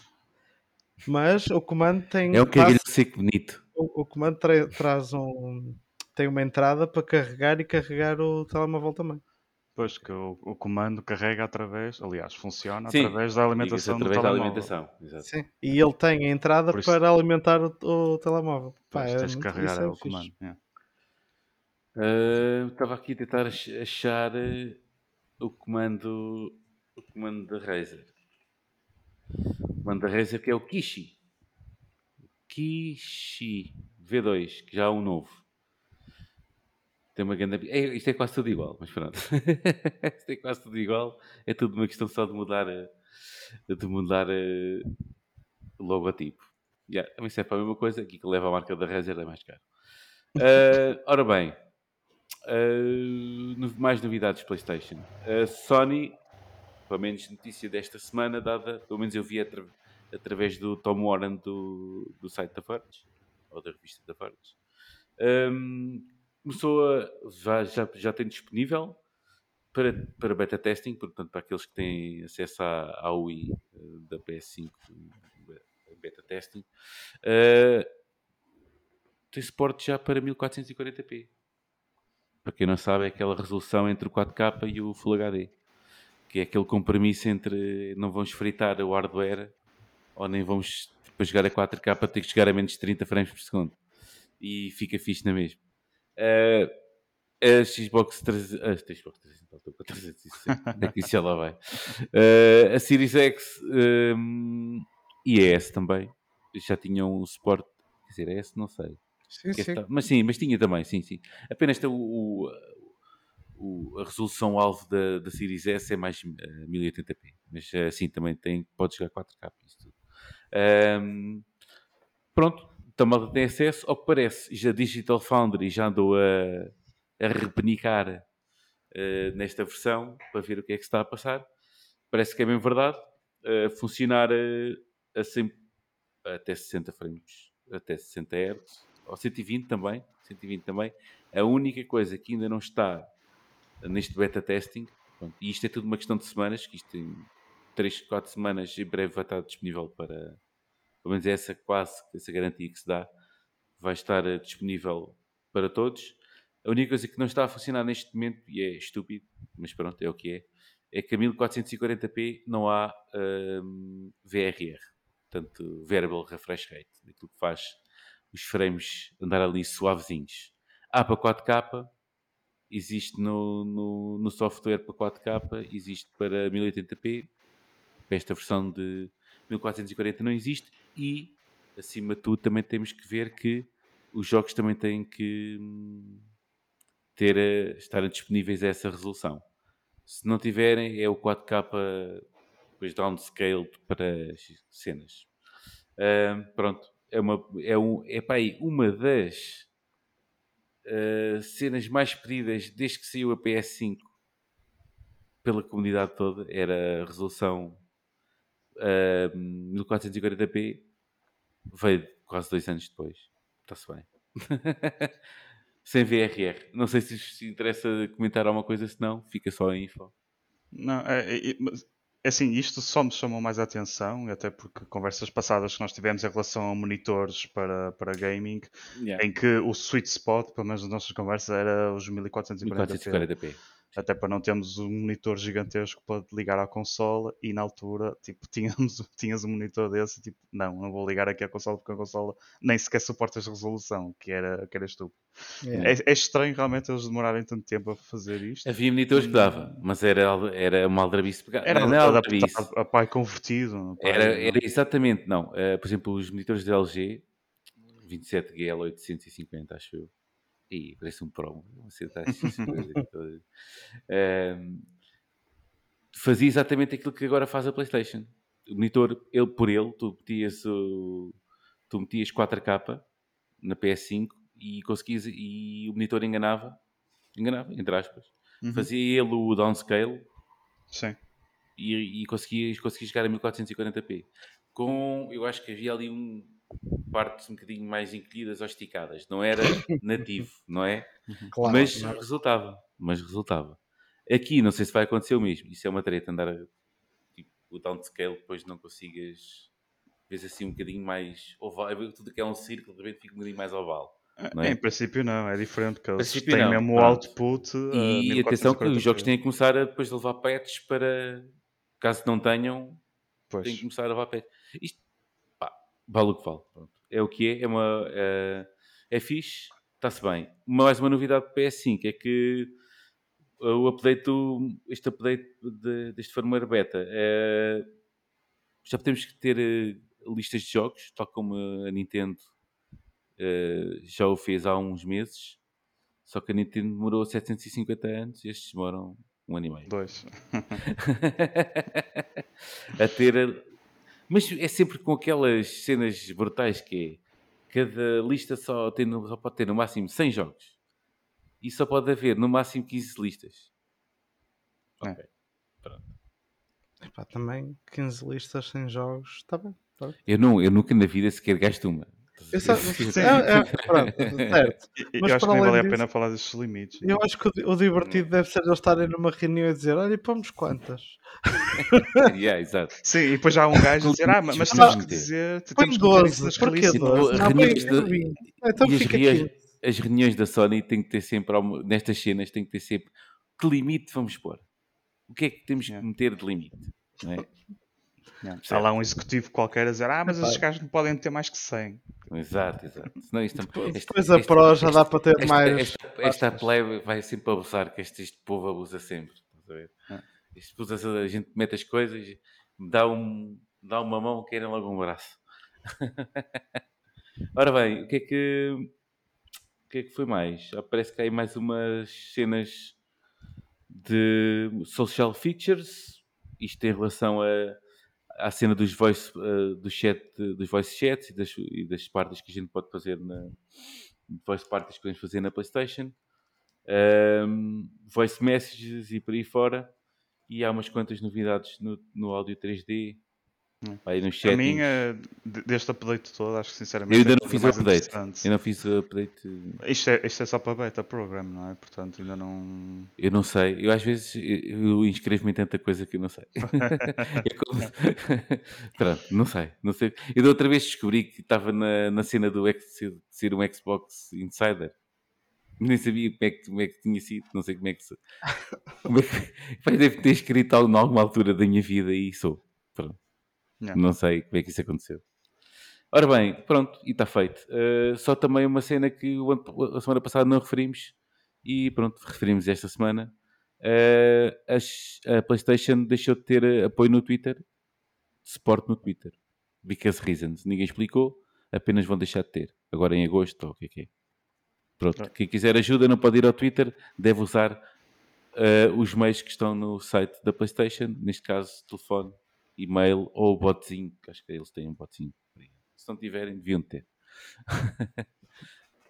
Mas o comando tem. É um cagalhão seco bonito. o, o comando tra- traz um. Tem uma entrada para carregar e carregar o telemóvel também. Pois que o, o comando carrega através, aliás, funciona Sim, através da alimentação do através da telemóvel. alimentação. Exato. Sim. E ele tem a entrada isso- para alimentar o, o telemóvel. Pá, Pois, é tens de carregar isso é o fixe. comando. é. Ah, Estava aqui a tentar ach- achar eh, o comando o comando da Razer. O comando da Razer que é o Kishi. Kishi V2, que já há um novo. Tem uma grande... é, isto é quase tudo igual, mas pronto. (laughs) isto é quase tudo igual. É tudo uma questão só de mudar eh, de mudar o logotipo. Yeah, também serve para a mesma coisa. Aqui que leva a marca da Razer é mais caro. Ah, (laughs) ora bem, Uh, mais novidades PlayStation. A Sony, pelo menos notícia desta semana, dada, pelo menos eu vi atra- através do Tom Warren do, do site da Verge, ou da revista da Verge, um, começou a. Já, já, já tem disponível para, para beta testing, portanto, para aqueles que têm acesso à, à UI eh, da PS5 eh, beta testing, uh, tem suporte já para 1440p para quem não sabe, é aquela resolução entre o 4K e o Full HD, que é aquele compromisso entre não vamos fritar o hardware ou nem vamos para jogar a 4K para ter que chegar a menos de 30 frames por segundo. E fica fixe na mesma. Uh, a Xbox 300, a Xbox 300, estou com 360, onde é que isso já lá vai? Uh, a Series X um, e a S também já tinham um suporte, quer dizer, a S não sei, Sim, que sim. esta- mas sim, mas tinha também, sim, sim. Apenas tem o, o- o- a resolução alvo da, da Series S é mais eh, 1080p, mas eh, sim, também tem, pode jogar 4K. Isso tudo. Ahm, pronto, também tem acesso. Ao que parece, já Digital Foundry já andou a, a repenicar eh, nesta versão para ver o que é que está a passar. Parece que é bem verdade. eh, funcionar eh, a 100 até 60 frames, até 60 Hz, ou 120 também, 120 também. A única coisa que ainda não está neste beta testing, pronto, e isto é tudo uma questão de semanas, que isto em 3, 4 semanas em breve vai estar disponível para, pelo menos é essa quase, essa garantia que se dá, vai estar eh, disponível para todos. A única coisa que não está a funcionar neste momento, e é estúpido, mas pronto, é o que é, é que a 1440p não há hum, VRR, portanto, Variable Refresh Rate, aquilo que faz os frames andar ali suavezinhos. Há para 4K, existe no, no, no software para 4K, existe para 1080p, para esta versão de 1440 não existe, e acima de tudo também temos que ver que os jogos também têm que hum, ter, a- estar disponíveis a essa resolução. Se não tiverem, é o 4K depois downscaled para as cenas. Ahm, pronto, é uma, é um, é uma das ah, cenas mais pedidas desde que saiu a PS5 pela comunidade toda era a resolução ah, 1440p veio quase dois anos depois. Está-se bem. (laughs) Sem VRR não sei se vos interessa comentar alguma coisa se não, fica só em info. Não, é, é- é- é assim, isto só me chamou mais a atenção, até porque conversas passadas que nós tivemos em relação a monitores para, para gaming, Yeah. em que o sweet spot, pelo menos nas nossas conversas, era os 1440p. 1440p Até para não termos um monitor gigantesco para ligar à consola e na altura, tipo, (laughs) tínhamos, tinhas um monitor desse, tipo, não, não vou ligar aqui à consola porque a consola nem sequer suporta esta resolução, que era, que era estúpido. Yeah. É, é estranho realmente eles demorarem tanto tempo a fazer isto. havia monitores que dava mas era, era uma aldrabice pegar Era não, é aldrabice. a pai convertido. pai- Era, era exatamente, não. Eh, por exemplo, os monitores da LG, 27GL 850, acho eu. E parece um promo. Você está Ehm, fazia exatamente aquilo que agora faz a PlayStation. O monitor, ele por ele, tu metias, o, tu metias 4K na PS5 e conseguias, e o monitor enganava, enganava, entre aspas. Uhum. Fazia ele o downscale Sim. e, e conseguias, conseguias chegar a 1440p. Com, eu acho que havia ali um partes um bocadinho mais encolhidas ou esticadas. Não era (laughs) nativo, não é? Claro, mas é? resultava. Mas resultava. Aqui não sei se vai acontecer o mesmo. Isso é uma treta andar a, tipo, o downscale depois não consigas vês assim um bocadinho mais oval. Tudo que é um círculo de repente fica um bocadinho mais oval. Não é? Em princípio não, é diferente, que eles têm não, mesmo o pronto. output. uh, E atenção que os jogos 1440p. têm que começar a depois de levar patches para caso não tenham, Pois. têm que começar a levar patches. Isto pá, vale o que vale. Pronto. É o que é, é uma é, é fixe, está-se bem. Mais uma novidade do PS5 é que uh, o update do, este update de- deste firmware beta é, já temos que ter eh, listas de jogos, tal como a Nintendo eh, já o fez há uns meses. Só que a Nintendo demorou 750 anos e estes demoram um ano e meio. Dois. (laughs) a ter. Mas é sempre com aquelas cenas brutais que é. Cada lista só, tem, só pode ter no máximo 100 jogos. E só pode haver no máximo 15 listas. É. Ok. Epá, também 15 listas sem jogos, está bem. tá bem. Eu, não, eu nunca na vida sequer gasto uma. Eu só- Sim. (laughs) é- é- pronto, certo. (laughs) Mas eu acho que nem vale a disso- pena falar destes limites. Eu acho que o, o divertido deve ser eles estarem numa reunião e dizer: Olha, e pomos quantas? (laughs) yeah, exato. Sim, e depois já há um gajo a dizer, ah, mas temos que dizer, Põe meter isso 12. nas Porquê releases. 12? Tipo, Não, reuniões põe de- 20. Então e as fica reuniões, 15. as reuniões da Sony têm que ter sempre, nestas cenas, têm que ter sempre que limite vamos pôr? O que é que temos que meter de limite? Não é? Há lá um executivo qualquer a dizer, ah, mas Epá. esses gajos não podem ter mais que 100. Exato, exato. Senão isto, este- Depois a este- Pro já este- dá para ter esta, mais. Esta, esta plebe vai sempre abusar, que este, este povo abusa sempre. Estás a ver? É. Isto a gente mete as coisas, dá, um, dá uma mão, querem logo um braço. (laughs) Ora bem, o que é que, o que, é que foi mais? Ah, Parece que há aí mais umas cenas de social features. Isto em relação a, à cena dos voice, eh, do chat, dos voice chats e das, e das partes que a gente pode fazer na voice parties que podemos fazer na Playstation. Ahm, voice messages e por aí fora. E há umas quantas novidades no, no áudio 3D. Hum. Aí no A chat. minha, de- deste update todo, acho que sinceramente Eu ainda é não fiz o update. Eu não fiz o update. Isto, é, isto é só para beta program, não é? Portanto, ainda não. Eu não sei. Eu às vezes eu inscrevo-me em tanta coisa que eu não sei. (laughs) (laughs) É como- (laughs) Pronto, não sei, não sei. Eu da outra vez descobri que estava na, na cena do X, de ser um Xbox Insider. Nem sabia como é, que, como é que tinha sido, não sei como é que. Como é que... Pai, Deve ter escrito algo em alguma altura da minha vida e sou. Yeah. Não sei como é que isso aconteceu. Ora bem, pronto, e está feito. Uh, só também uma cena que ano- a semana passada não referimos e pronto, referimos esta semana. Uh, as- a PlayStation deixou de ter apoio no Twitter, suporte no Twitter. Because reasons. Ninguém explicou, apenas vão deixar de ter. Agora em agosto, ou o que é que é. Pronto, Pronto. quem quiser ajuda não pode ir ao Twitter, deve usar uh, os meios que estão no site da PlayStation, neste caso telefone, e-mail ou botzinho, que acho que eles têm um botzinho. Se não tiverem, deviam ter. (laughs)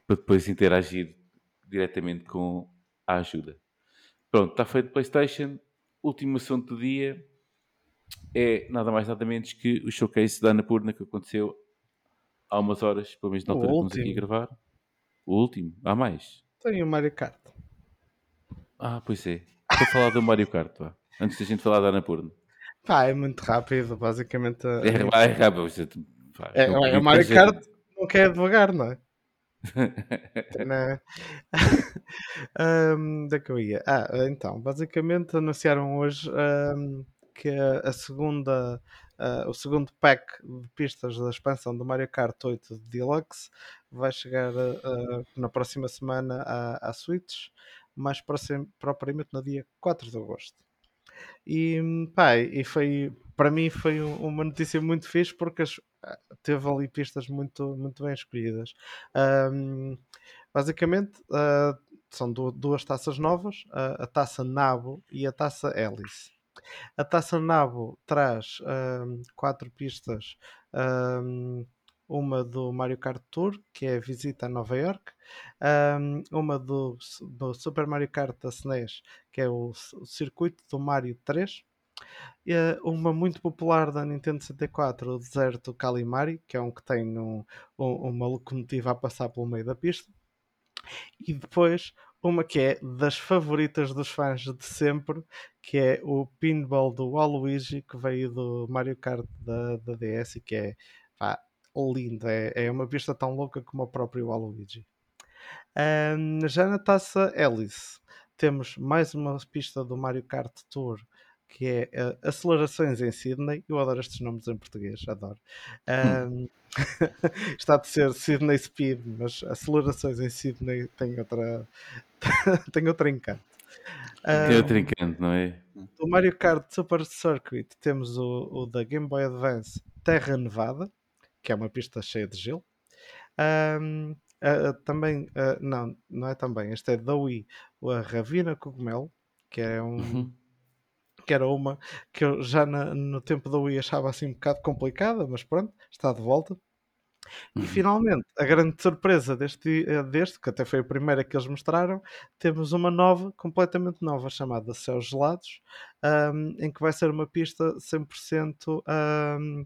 Para depois interagir diretamente com a ajuda. Pronto, está feito PlayStation. Último assunto do dia é nada mais nada menos que o showcase da Annapurna que aconteceu há umas horas, pelo menos na altura que estamos aqui a gravar. O último? Há mais? Tem o Mario Kart. Ah, pois é. Estou a falar do Mario Kart, vá. Antes da gente falar da Annapurna. Pá, é muito rápido, basicamente. a- É, vai, rápido. É, não- é, o Mario Kart não quer devagar, não é? (laughs) (laughs) Ahm, Onde é que eu ia? Ah, então, basicamente anunciaram hoje ahm, que a, segunda, ah, o segundo pack de pistas da expansão do Mario Kart 8 Deluxe vai chegar ah, na próxima semana à, à Switch, mais proxim- propriamente no dia 4 de agosto. E, pá, e foi, para mim foi um- uma notícia muito fixe porque as- ah, teve ali pistas muito, muito bem escolhidas. Ahm, basicamente, ah, são du- duas taças novas, a, a taça Nabo e a taça Alice. A Taça Nabo traz hum, quatro pistas. hum, uma do Mario Kart Tour, que é a visita a Nova York, uma do, do Super Mario Kart da SNES, que é o, o circuito do Mario 3, e, eh, uma muito popular da Nintendo 64, o Deserto Calimari, que é um que tem um- um- uma locomotiva a passar pelo meio da pista. E depois uma que é das favoritas dos fãs de sempre, que é o pinball do Waluigi, que veio do Mario Kart da, da DS e que é lindo. É, é uma pista tão louca como o próprio Waluigi. Ahm, já na taça Alice, temos mais uma pista do Mario Kart Tour, que é eh, Acelerações em Sydney. Eu adoro estes nomes em português, adoro. Ahm, (laughs) está de ser Sydney Speed, mas Acelerações em Sydney tem outra, (laughs) tem outro encanto. Tem Ahm, outro encanto, não é? do Mario Kart Super Circuit temos o, o da Game Boy Advance Terra Nevada, que é uma pista cheia de gelo. Ah, ah, também, ah, não, não é também, este é da Wii, a Ravina Cogumelo, que é um, Uhum. que era uma que eu já na- no tempo da Wii achava assim um bocado complicada, mas pronto, está de volta. E Uhum. finalmente, a grande surpresa deste, eh, deste, que até foi a primeira que eles mostraram, temos uma nova, completamente nova, chamada Céus Gelados, ahm, em que vai ser uma pista 100% ahm,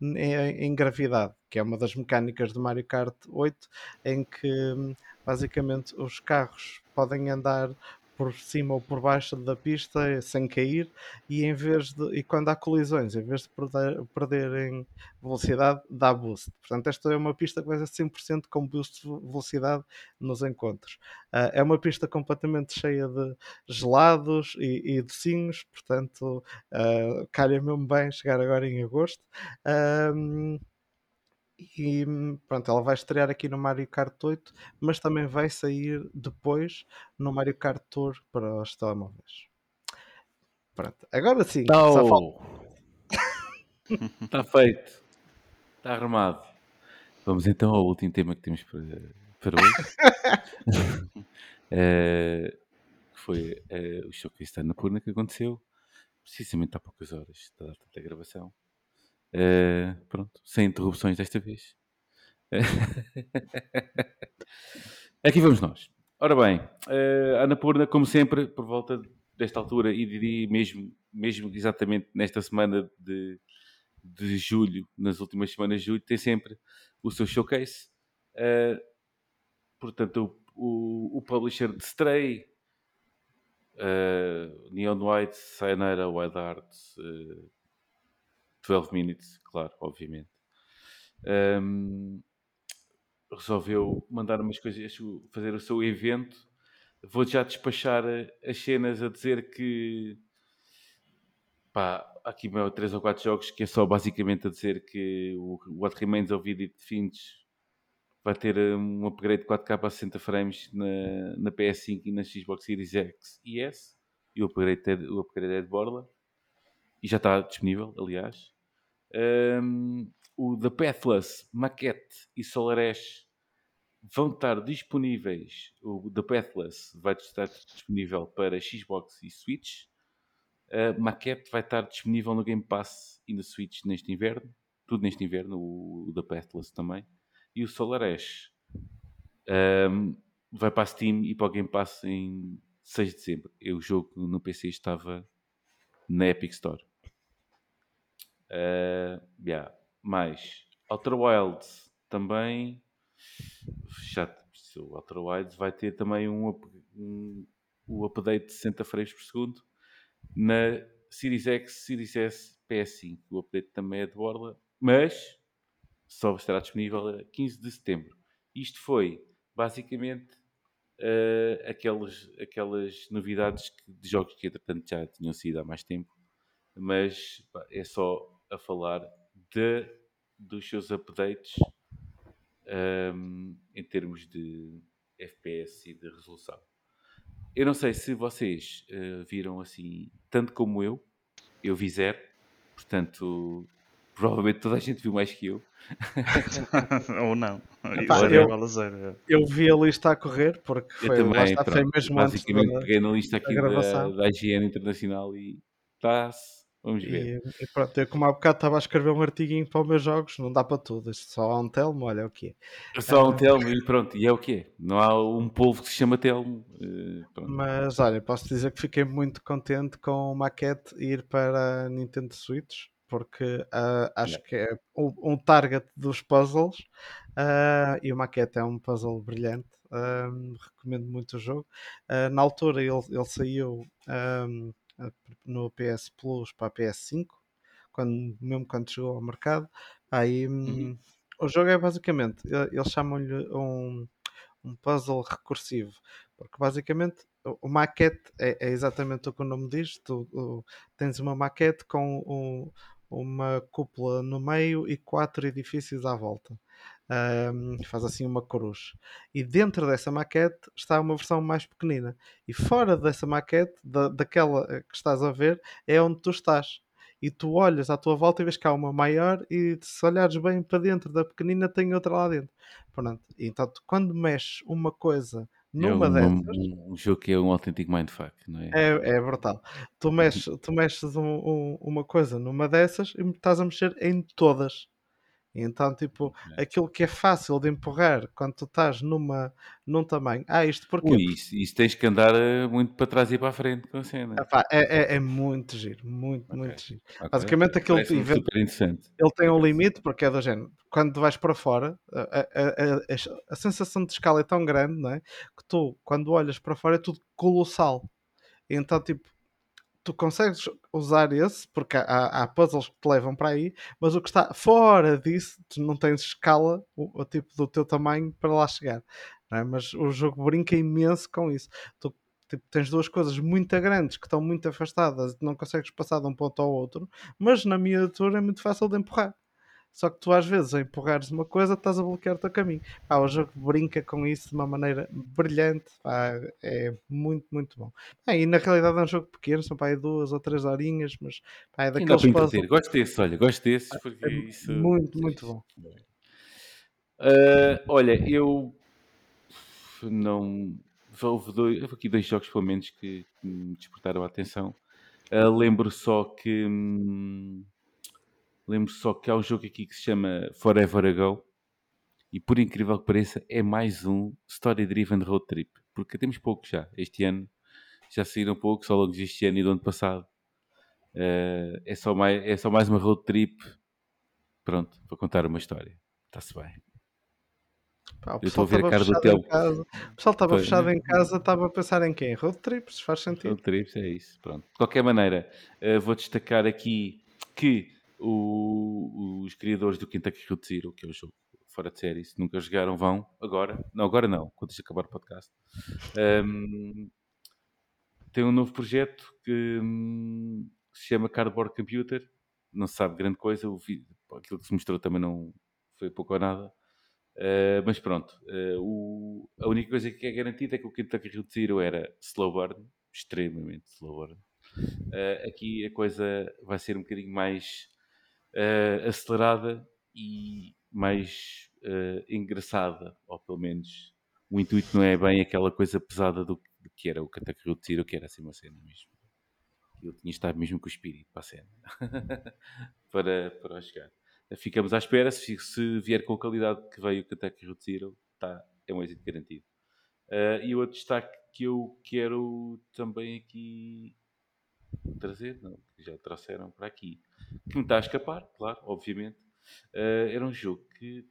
em, em gravidade, que é uma das mecânicas do Mario Kart 8, em que hum, basicamente os carros podem andar por cima ou por baixo da pista eh, sem cair e em vez de e quando há colisões em vez de perder, perderem velocidade dá boost. Portanto, esta é uma pista que vai ser 100% com boost de velocidade nos encontros. Ah, é uma pista completamente cheia de gelados e, e docinhos, portanto, uh, calha mesmo bem chegar agora em agosto. Ahm, e pronto, ela vai estrear aqui no Mario Kart 8, mas também vai sair depois no Mario Kart Tour para os telemóveis. Pronto, agora sim, Está (laughs) feito. Está arrumado. Vamos então ao último tema que temos para, para hoje. (laughs) Eh, que foi eh, o showcase da que aconteceu precisamente há poucas horas da data da gravação. Eh, pronto, sem interrupções desta vez. (laughs) Aqui vamos nós. Ora bem, eh, a Annapurna, como sempre, por volta desta altura, e diria mesmo, mesmo exatamente nesta semana de, de julho, nas últimas semanas de julho, tem sempre o seu showcase. Eh, portanto, o, o, o publisher de Stray, eh, Neon White, Sayonara, Wild Arts, eh, 12 Minutes, claro, obviamente. Ehm, resolveu mandar umas coisas, fazer o seu evento. Vou já despachar eh, as cenas a dizer que pá, aqui meu, três ou quatro jogos que é só basicamente a dizer que o What Remains of Edith Finch vai ter eh, um upgrade de 4K a 60 frames na, na PS5 e na Xbox Series X e S. E o upgrade, é, o upgrade é de borla. E já está disponível, aliás. Um, o The Pathless, Maquette e Solar Ash vão estar disponíveis. O The Pathless vai estar disponível para Xbox e Switch. A Maquette vai estar disponível no Game Pass e no Switch neste inverno. Tudo neste inverno, o, o The Pathless também. E o Solar Ash um, vai para a Steam e para o Game Pass em 6 de dezembro. O jogo no PC estava na Epic Store. Uh, yeah. Mais Outer Wilds também o Outer Wilds vai ter também um, um, um update de 60 frames por segundo na Series X, Series S, PS5. O update também é de borla, mas só estará disponível a 15 de setembro. Isto foi basicamente uh, aquelas, aquelas novidades que, de jogos que entretanto já tinham sido há mais tempo, mas pá, é só a falar de, dos seus updates um, em termos de FPS e de resolução. Eu não sei se vocês uh, viram assim, tanto como eu, eu vi zero, portanto, provavelmente toda a gente viu mais que eu. (laughs) Ou não. Epá, eu- é vale zero. Eu vi a lista a correr porque Eu foi, também, lá está, foi pronto, mesmo antes basicamente da... peguei na lista aqui da da, da IGN Internacional e, Está-se. Vamos ver. E, e pronto, eu como há bocado estava a escrever um artiguinho para os meus jogos, não dá para tudo, só há um telmo, olha o que é. Só um Telmo e pronto, e é o que é. Não há um polvo que se chama Telmo. eh, pronto. Mas olha, posso dizer que fiquei muito contente com o Maquette ir para a Nintendo Switch, porque ah, acho que é um, um target dos puzzles ah, e o Maquette é um puzzle brilhante. ah, recomendo muito o jogo. Na altura ele, ele saiu ah, no PS Plus para a PS5, quando, mesmo quando chegou ao mercado. Aí hum, Uhum. o jogo é basicamente, eles chamam-lhe um, um puzzle recursivo, porque basicamente o, maquete é, é exatamente o que o nome diz. Tu o- tens uma maquete com um- uma cúpula no meio e quatro edifícios à volta. Ahm, faz assim uma cruz. E dentro dessa maquete está uma versão mais pequenina. E fora dessa maquete, da, daquela eh, que estás a ver, é onde tu estás. E tu olhas à tua volta e vês que há uma maior, e se olhares bem para dentro da pequenina, tem outra lá dentro. Pronto. Então, tu, quando mexes uma coisa É numa um, dessas, um- um jogo que é um autêntico mindfuck, não é? é, é brutal. Tu mexes, tu mexes um- um- uma coisa numa dessas e estás a mexer em todas. E Então, tipo, É. aquilo que é fácil de empurrar quando tu estás numa, num tamanho. Ah, isto porquê? Ui, isso, isso tens que andar eh, muito para trás e para a frente com a cena. Epá, é, é, é muito giro, muito, Ok. muito giro. Ok, Basicamente, ok. aquilo evento- ele tem um limite porque é do género. Quando vais para fora, a, a- a- a- a sensação de escala é tão grande, não é? Que tu, quando olhas para fora, é tudo colossal. Então, tipo, tu consegues usar esse, porque há, há puzzles que te levam para aí, mas o que está fora disso, tu não tens escala, o, o tipo do teu tamanho para lá chegar. é? Mas o jogo brinca imenso com isso. Tu tipo, tens duas coisas muito grandes que estão muito afastadas não consegues passar de um ponto ao outro, mas na miniatura é muito fácil de empurrar. Só que tu às vezes a empurrares uma coisa estás a bloquear o teu caminho. Pá, o jogo brinca com isso de uma maneira brilhante. Pá, é muito, muito bom. Pá, e na realidade é um jogo pequeno, são pá, duas ou três horinhas, mas pá, é daqueles puzzles entreter. Gosto desses, olha, gosto desses porque é isso. muito, muito bom. Ah, olha, eu não. Houve, dois, houve aqui dois jogos, pelo menos, que, me despertaram a atenção. Ah, lembro só que. hum, lembro só que há um jogo aqui que se chama Forever Ago. E por incrível que pareça, é mais um Story Driven Road Trip. Porque temos pouco já. Este ano já saíram poucos ao longo deste ano e do ano passado. Ah, é, só mais, é só mais uma road trip. Pronto, para contar uma história. Está-se bem. Pá, Eu estou pessoal a ver a estava cara do fechado em Telmo. casa. O pessoal estava fechado em casa, estava a pensar em quem? Road trips, faz sentido. Road trips, é isso. Pronto. De qualquer maneira, eh, vou destacar aqui que o- os criadores do Kentucky Route Zero, que é o jogo fora de série, se nunca jogaram, vão agora. Não, agora não, quando isto acabar o podcast. Ahm, tem um novo projeto que, hum, se chama Cardboard Computer. Não se sabe grande coisa. O vi- aquilo que se mostrou também não foi pouco ou nada. Uh, mas pronto, uh, o- a única coisa que é garantida é que o Kentucky Route Zero era slow burn, extremamente slow burn. Uh, aqui a coisa vai ser um bocadinho mais uh, acelerada e mais uh, engraçada, ou pelo menos o intuito não é bem aquela coisa pesada do, que era o Kentucky Route Zero, que era assim uma cena mesmo. Eu tinha estado mesmo com o espírito para a cena, (laughs) para, para chegar ficamos à espera. Se, se, vier com a qualidade que veio o Kentucky Route Zero, tá, é um êxito garantido. Uh, e outro destaque que eu quero também aqui trazer, não, que já trouxeram para aqui, que me está a escapar, claro, obviamente, uh, era um jogo que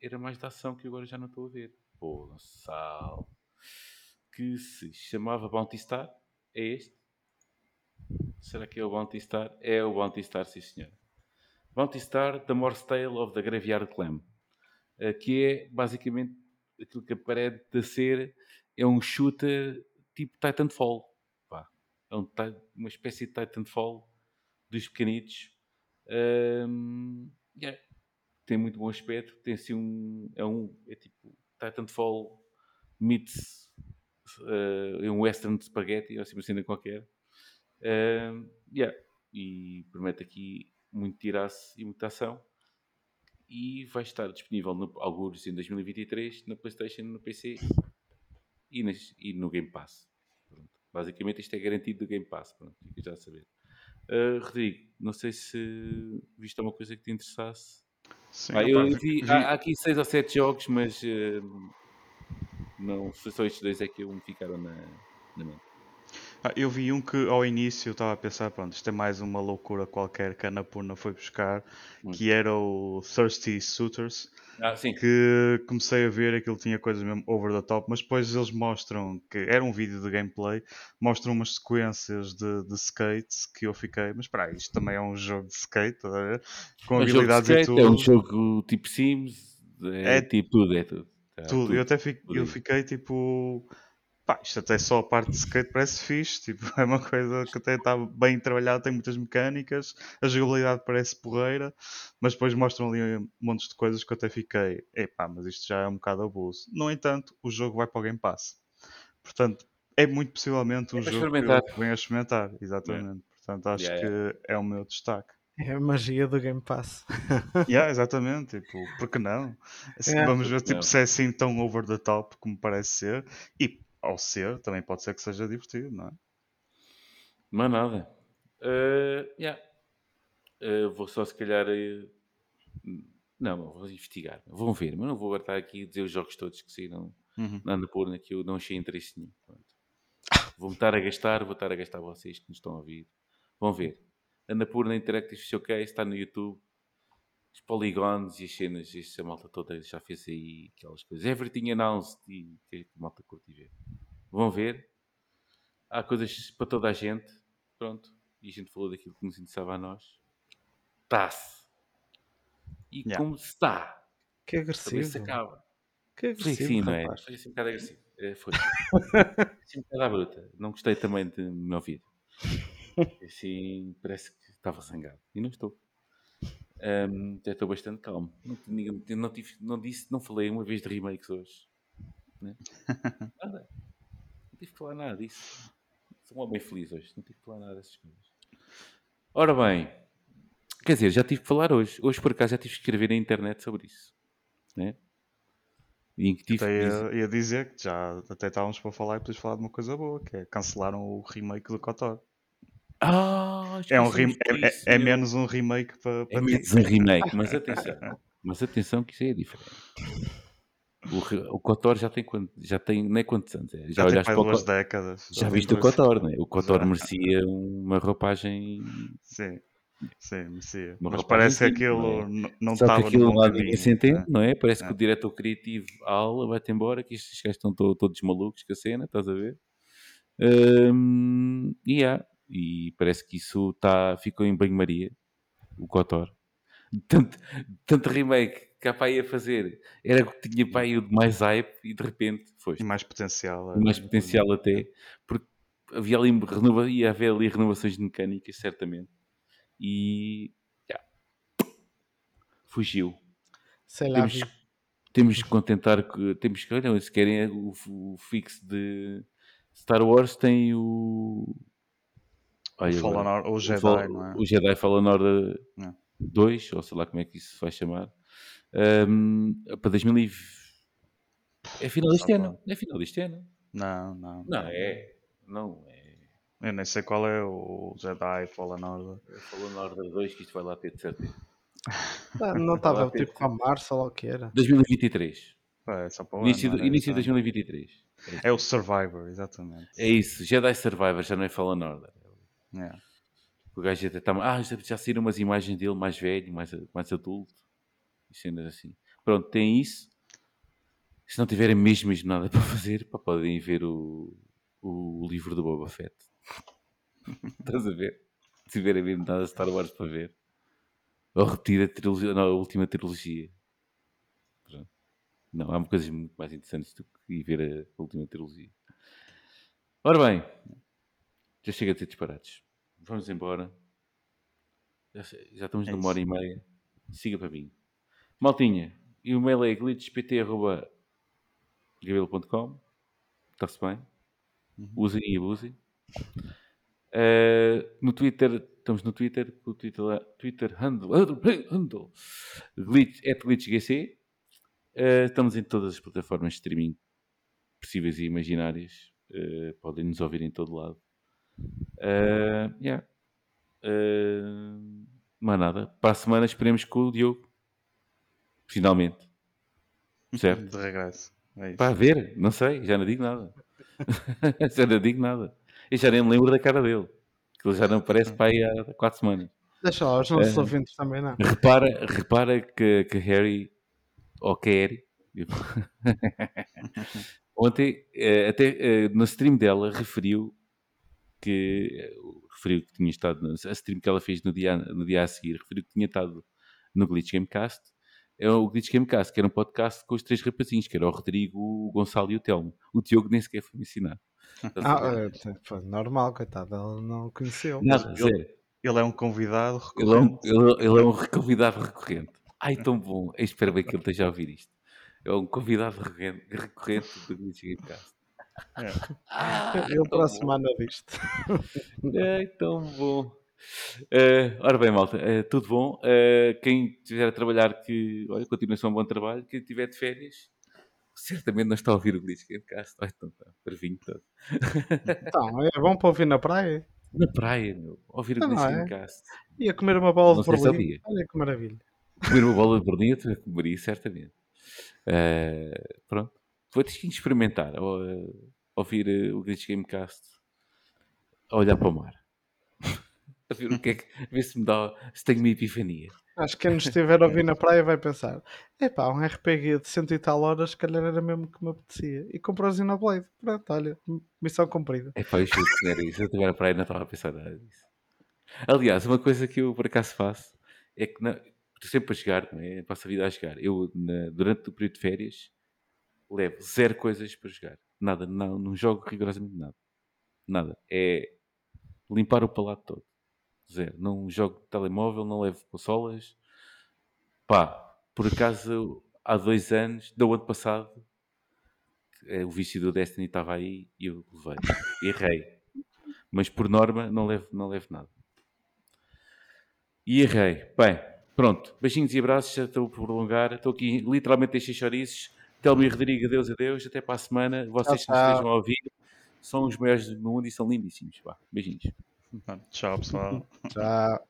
era mais de ação que agora já não estou a ver. Pô, sal. Que se chamava Bounty Star. É este? Será que é o Bounty Star? É o Bounty Star, sim senhor. Bounty Star, The Morse Tale of the Graveyard Clam, uh, que é basicamente aquilo que aparenta ser é um shooter tipo Titanfall. É um, uma espécie de Titanfall dos pequenitos. Um, yeah. Tem muito bom aspecto. Tem assim um. É, um, é tipo Titanfall meets uh, um western spaghetti ou assim uma cena qualquer. Uh, yeah. E promete aqui muito tirasse e muita ação. E vai estar disponível, no, alguns em 2023, na PlayStation, no PC e, nas, e no Game Pass. Basicamente, isto é garantido do Game Pass. Pronto, fica já a saber. Uh, Rodrigo, não sei se viste alguma coisa que te interessasse. Sim, Ah, eu vi- vi, há, há aqui seis ou sete jogos, mas uh, não, só estes dois é que me ficaram na, na mente. Ah, eu vi um que ao início eu estava a pensar, pronto, isto é mais uma loucura qualquer que a Annapurna foi buscar, Hum. que era o Thirsty Suitors, Ah, que comecei a ver aquilo tinha coisas mesmo over the top, mas depois eles mostram que era um vídeo de gameplay, mostram umas sequências de, de skates que eu fiquei, mas espera aí, isto também é um jogo de skate, a ver? com É um habilidades e skate, tudo. é um jogo tipo Sims, é, É tipo tudo, é tudo. Tá, tudo. Eu até fico- tudo eu fiquei tipo. Pá, isto até só a parte de skate parece fixe. Tipo, (laughs) é uma coisa que até está bem trabalhada, tem muitas mecânicas, a jogabilidade parece porreira, mas depois mostram ali montes de coisas que eu até fiquei. Epá, mas isto já é um bocado abuso. No entanto, o jogo vai para o Game Pass. Portanto, é muito possivelmente um É jogo que experimentar. eu venho a experimentar. Exatamente. Portanto, acho Yeah, que é o meu destaque. É a magia do Game Pass. (laughs) Yeah, exatamente, tipo, porque não? Assim, É. vamos ver tipo, não? se é assim tão over the top como parece ser, e ao ser, também pode ser que seja divertido, não é? Não há nada. Uh, yeah. Uh, vou só se calhar. uh, não, vou investigar. Vão ver, mas não vou estar aqui a dizer os jogos todos que saíram Uhum. na Annapurna que eu não achei interesse nenhum. Vou-me estar a gastar, vou estar a gastar vocês que nos estão a ouvir. Vão ver. Annapurna Interactive Showcase está no YouTube. Os polígonos e as cenas, esta malta toda já fez aí aquelas coisas. Everything announced e que a malta curte ver. Vão ver. Há coisas para toda a gente. Pronto. E a gente falou daquilo que nos interessava a nós. Está-se. E Yeah. como está, Que também se agressivo. acaba. Que Foi agressivo, sim, não é? Foi assim um bocado agressivo. É, (laughs) Foi. assim um bocado à bruta. Não gostei também de me ouvir. (laughs) Assim, parece que estava zangado. E não estou. Ahm, até estou bastante calmo. Não, não, tive, não disse, não falei uma vez de remakes hoje. Né? (laughs) Nada. Não tive que falar nada disso. Sou um homem feliz hoje. Não tive que falar nada dessas coisas. Ora bem. Quer dizer, já tive que falar hoje. Hoje, por acaso, já tive que escrever na internet sobre isso. Né? E em que tive Até que dizer- ia, ia dizer que já até estávamos para falar e depois falar de uma coisa boa, que é cancelaram o remake do KOTOR. Ah, É, um rem- é- é- é meu. menos um remake para, É para menos um remake, mas atenção. Mas atenção que isso aí é diferente. O, o Kotor já tem quanto, já tem, nem quantos anos é? Já, já tem olhaste para o duas décadas. Já viste o Kotor, né? O Kotor Já. merecia uma roupagem. Sim, sim, merecia. Uma Mas parece que aquilo não é? estava aquilo caminho. ninguém se entende, né? não é? Parece que É. o diretor criativo, a aula, vai-te embora, que estes gajos estão to- todos malucos com a cena, estás a ver? Hum, e há. E parece que isso tá, ficou em banho-maria, o Kotor. Tanto, tanto remake que a pai ia fazer era que tinha pai o de mais hype e de repente foi E mais potencial. é. mais potencial até, porque havia ali renova, ia haver ali renovações de mecânicas, certamente. E já. fugiu. Sei lá, Temos, vi. temos que contentar que temos que olha, se querem o, o fixo de Star Wars tem o O olha, Fallen agora, Order- o Jedi, Fal- não é? o Jedi Fallen Order É. 2, ou sei lá como é que isso se vai chamar, Ahm, para 2020. É final deste ano. É final deste ano. Não, não. Não é. Não é. Eu nem sei qual é o Jedi Fallen Order. Falou na Order 2 que isto vai lá ter de certeza. (laughs) Ah, Não Estava tipo para março ou lá o que era. 2023. É, só para o Início, ano, de- não é? início de Então, 2023. É o Survivor, exatamente. É isso. Jedi Survivor já não é Fallen Order. É. O gajo até está. Ah, já, já saíram umas imagens dele mais velho, mais, mais adulto. E cenas assim. Pronto, tem isso. Se não tiverem mesmo, mesmo nada (laughs) para fazer, pá, podem ver o, o livro do Boba Fett. (laughs) Estás a ver? Se tiverem mesmo nada Star Wars para ver. Ou repetir a, trilogia, não, a última trilogia. Pronto. Não, há coisas muito mais interessantes do que ver a última trilogia. Ora bem, já chega a ter disparados. Vamos embora. Já, já estamos É numa hora e meia. Siga para mim. Maltinha, e o mail é glitchpt.gmail.com Está-se bem? Uhum. Usem e abusem. Eh, no Twitter, estamos no Twitter, o Twitter, Twitter handle, handle glitch, at glitchgc. Eh, estamos em todas as plataformas de streaming possíveis e imaginárias. Eh, podem nos ouvir em todo lado. Eh, yeah. Uh, mais nada. Para a semana esperemos com o Diogo. Finalmente. Certo? De regresso. É Para ver, não sei, já não digo nada. (laughs) já não digo nada. Eu já nem me lembro da cara dele. Que ele já não aparece para aí há quatro semanas. Deixa lá, os nossos É. ouvintes também não. Repara, repara que, que Harry, ou Carrie, (laughs) ontem, eh, até eh, no stream dela, referiu que, referiu que tinha estado, a stream que ela fez no dia, no dia a seguir, referiu que tinha estado no Glitch Gamecast. É o Glitch Gamecast, que era um podcast com os três rapazinhos, que era o Rodrigo, o Gonçalo e o Telmo. O Diogo nem sequer foi me ensinar. (laughs) Estás a Ah, ver? é, foi normal, coitado, ela não conheceu. Nada, ele- zero. Ele é um convidado Ele é, um, recorrente. ele, ele é um convidado recorrente. Ai, tão bom. Eu espero bem que ele esteja a ouvir isto. É um convidado recorrente, recorrente do Glitch Gamecast. Ah, Ele para a semana disto. Ai, tão bom. Eh, ora bem, malta, eh, tudo bom. Eh, quem estiver a trabalhar, que olha, continuação um bom trabalho. Quem estiver de férias, certamente não está a ouvir o Glitch Gamecast. Ai, então tá, parvinho todo. (laughs) Então, é bom para ouvir na praia. Na praia, meu. Ouvir o Glitch é? E a comer uma bola Não de é Berlim. Olha que maravilha. comer uma bola de Berlim, eu comeria certamente. Pronto. Vou ter que experimentar ou, eh, ouvir eh, o Glitch Gamecast a olhar para o mar. (laughs) a ver o que é que. a ver se me dá. se tenho uma epifania. Acho que quem nos estiver a ouvir na praia vai pensar: epá, um RPG de cento e tal horas, se calhar era mesmo que me apetecia. E comprou o Xenoblade. Pronto, olha, missão cumprida. É pá, eu que era isso. Eu estive na praia não estava a pensar nada disso. Aliás, uma coisa que eu por acaso faço é que não, estou sempre a jogar, não é? Passo a vida a jogar. Eu, na- durante o período de férias, levo zero coisas para jogar. Nada, não, não jogo rigorosamente nada. Nada. É limpar o palato todo. Zero. Não jogo telemóvel, não levo consolas. Pá, por acaso, há dois anos, do ano passado, eh, o vício do Destiny estava aí e eu levei. Errei. Mas por norma, não levo, não levo nada. E errei. Bem, pronto. Beijinhos e abraços. Já estou por prolongar. Estou aqui literalmente a encher chouriços. Telmo e Rodrigo, adeus, adeus. Até para a semana. Vocês que Tchau, nos tchau. estejam a ouvir são os maiores do mundo e são lindíssimos. Vá, beijinhos. Tchau, pessoal. Já.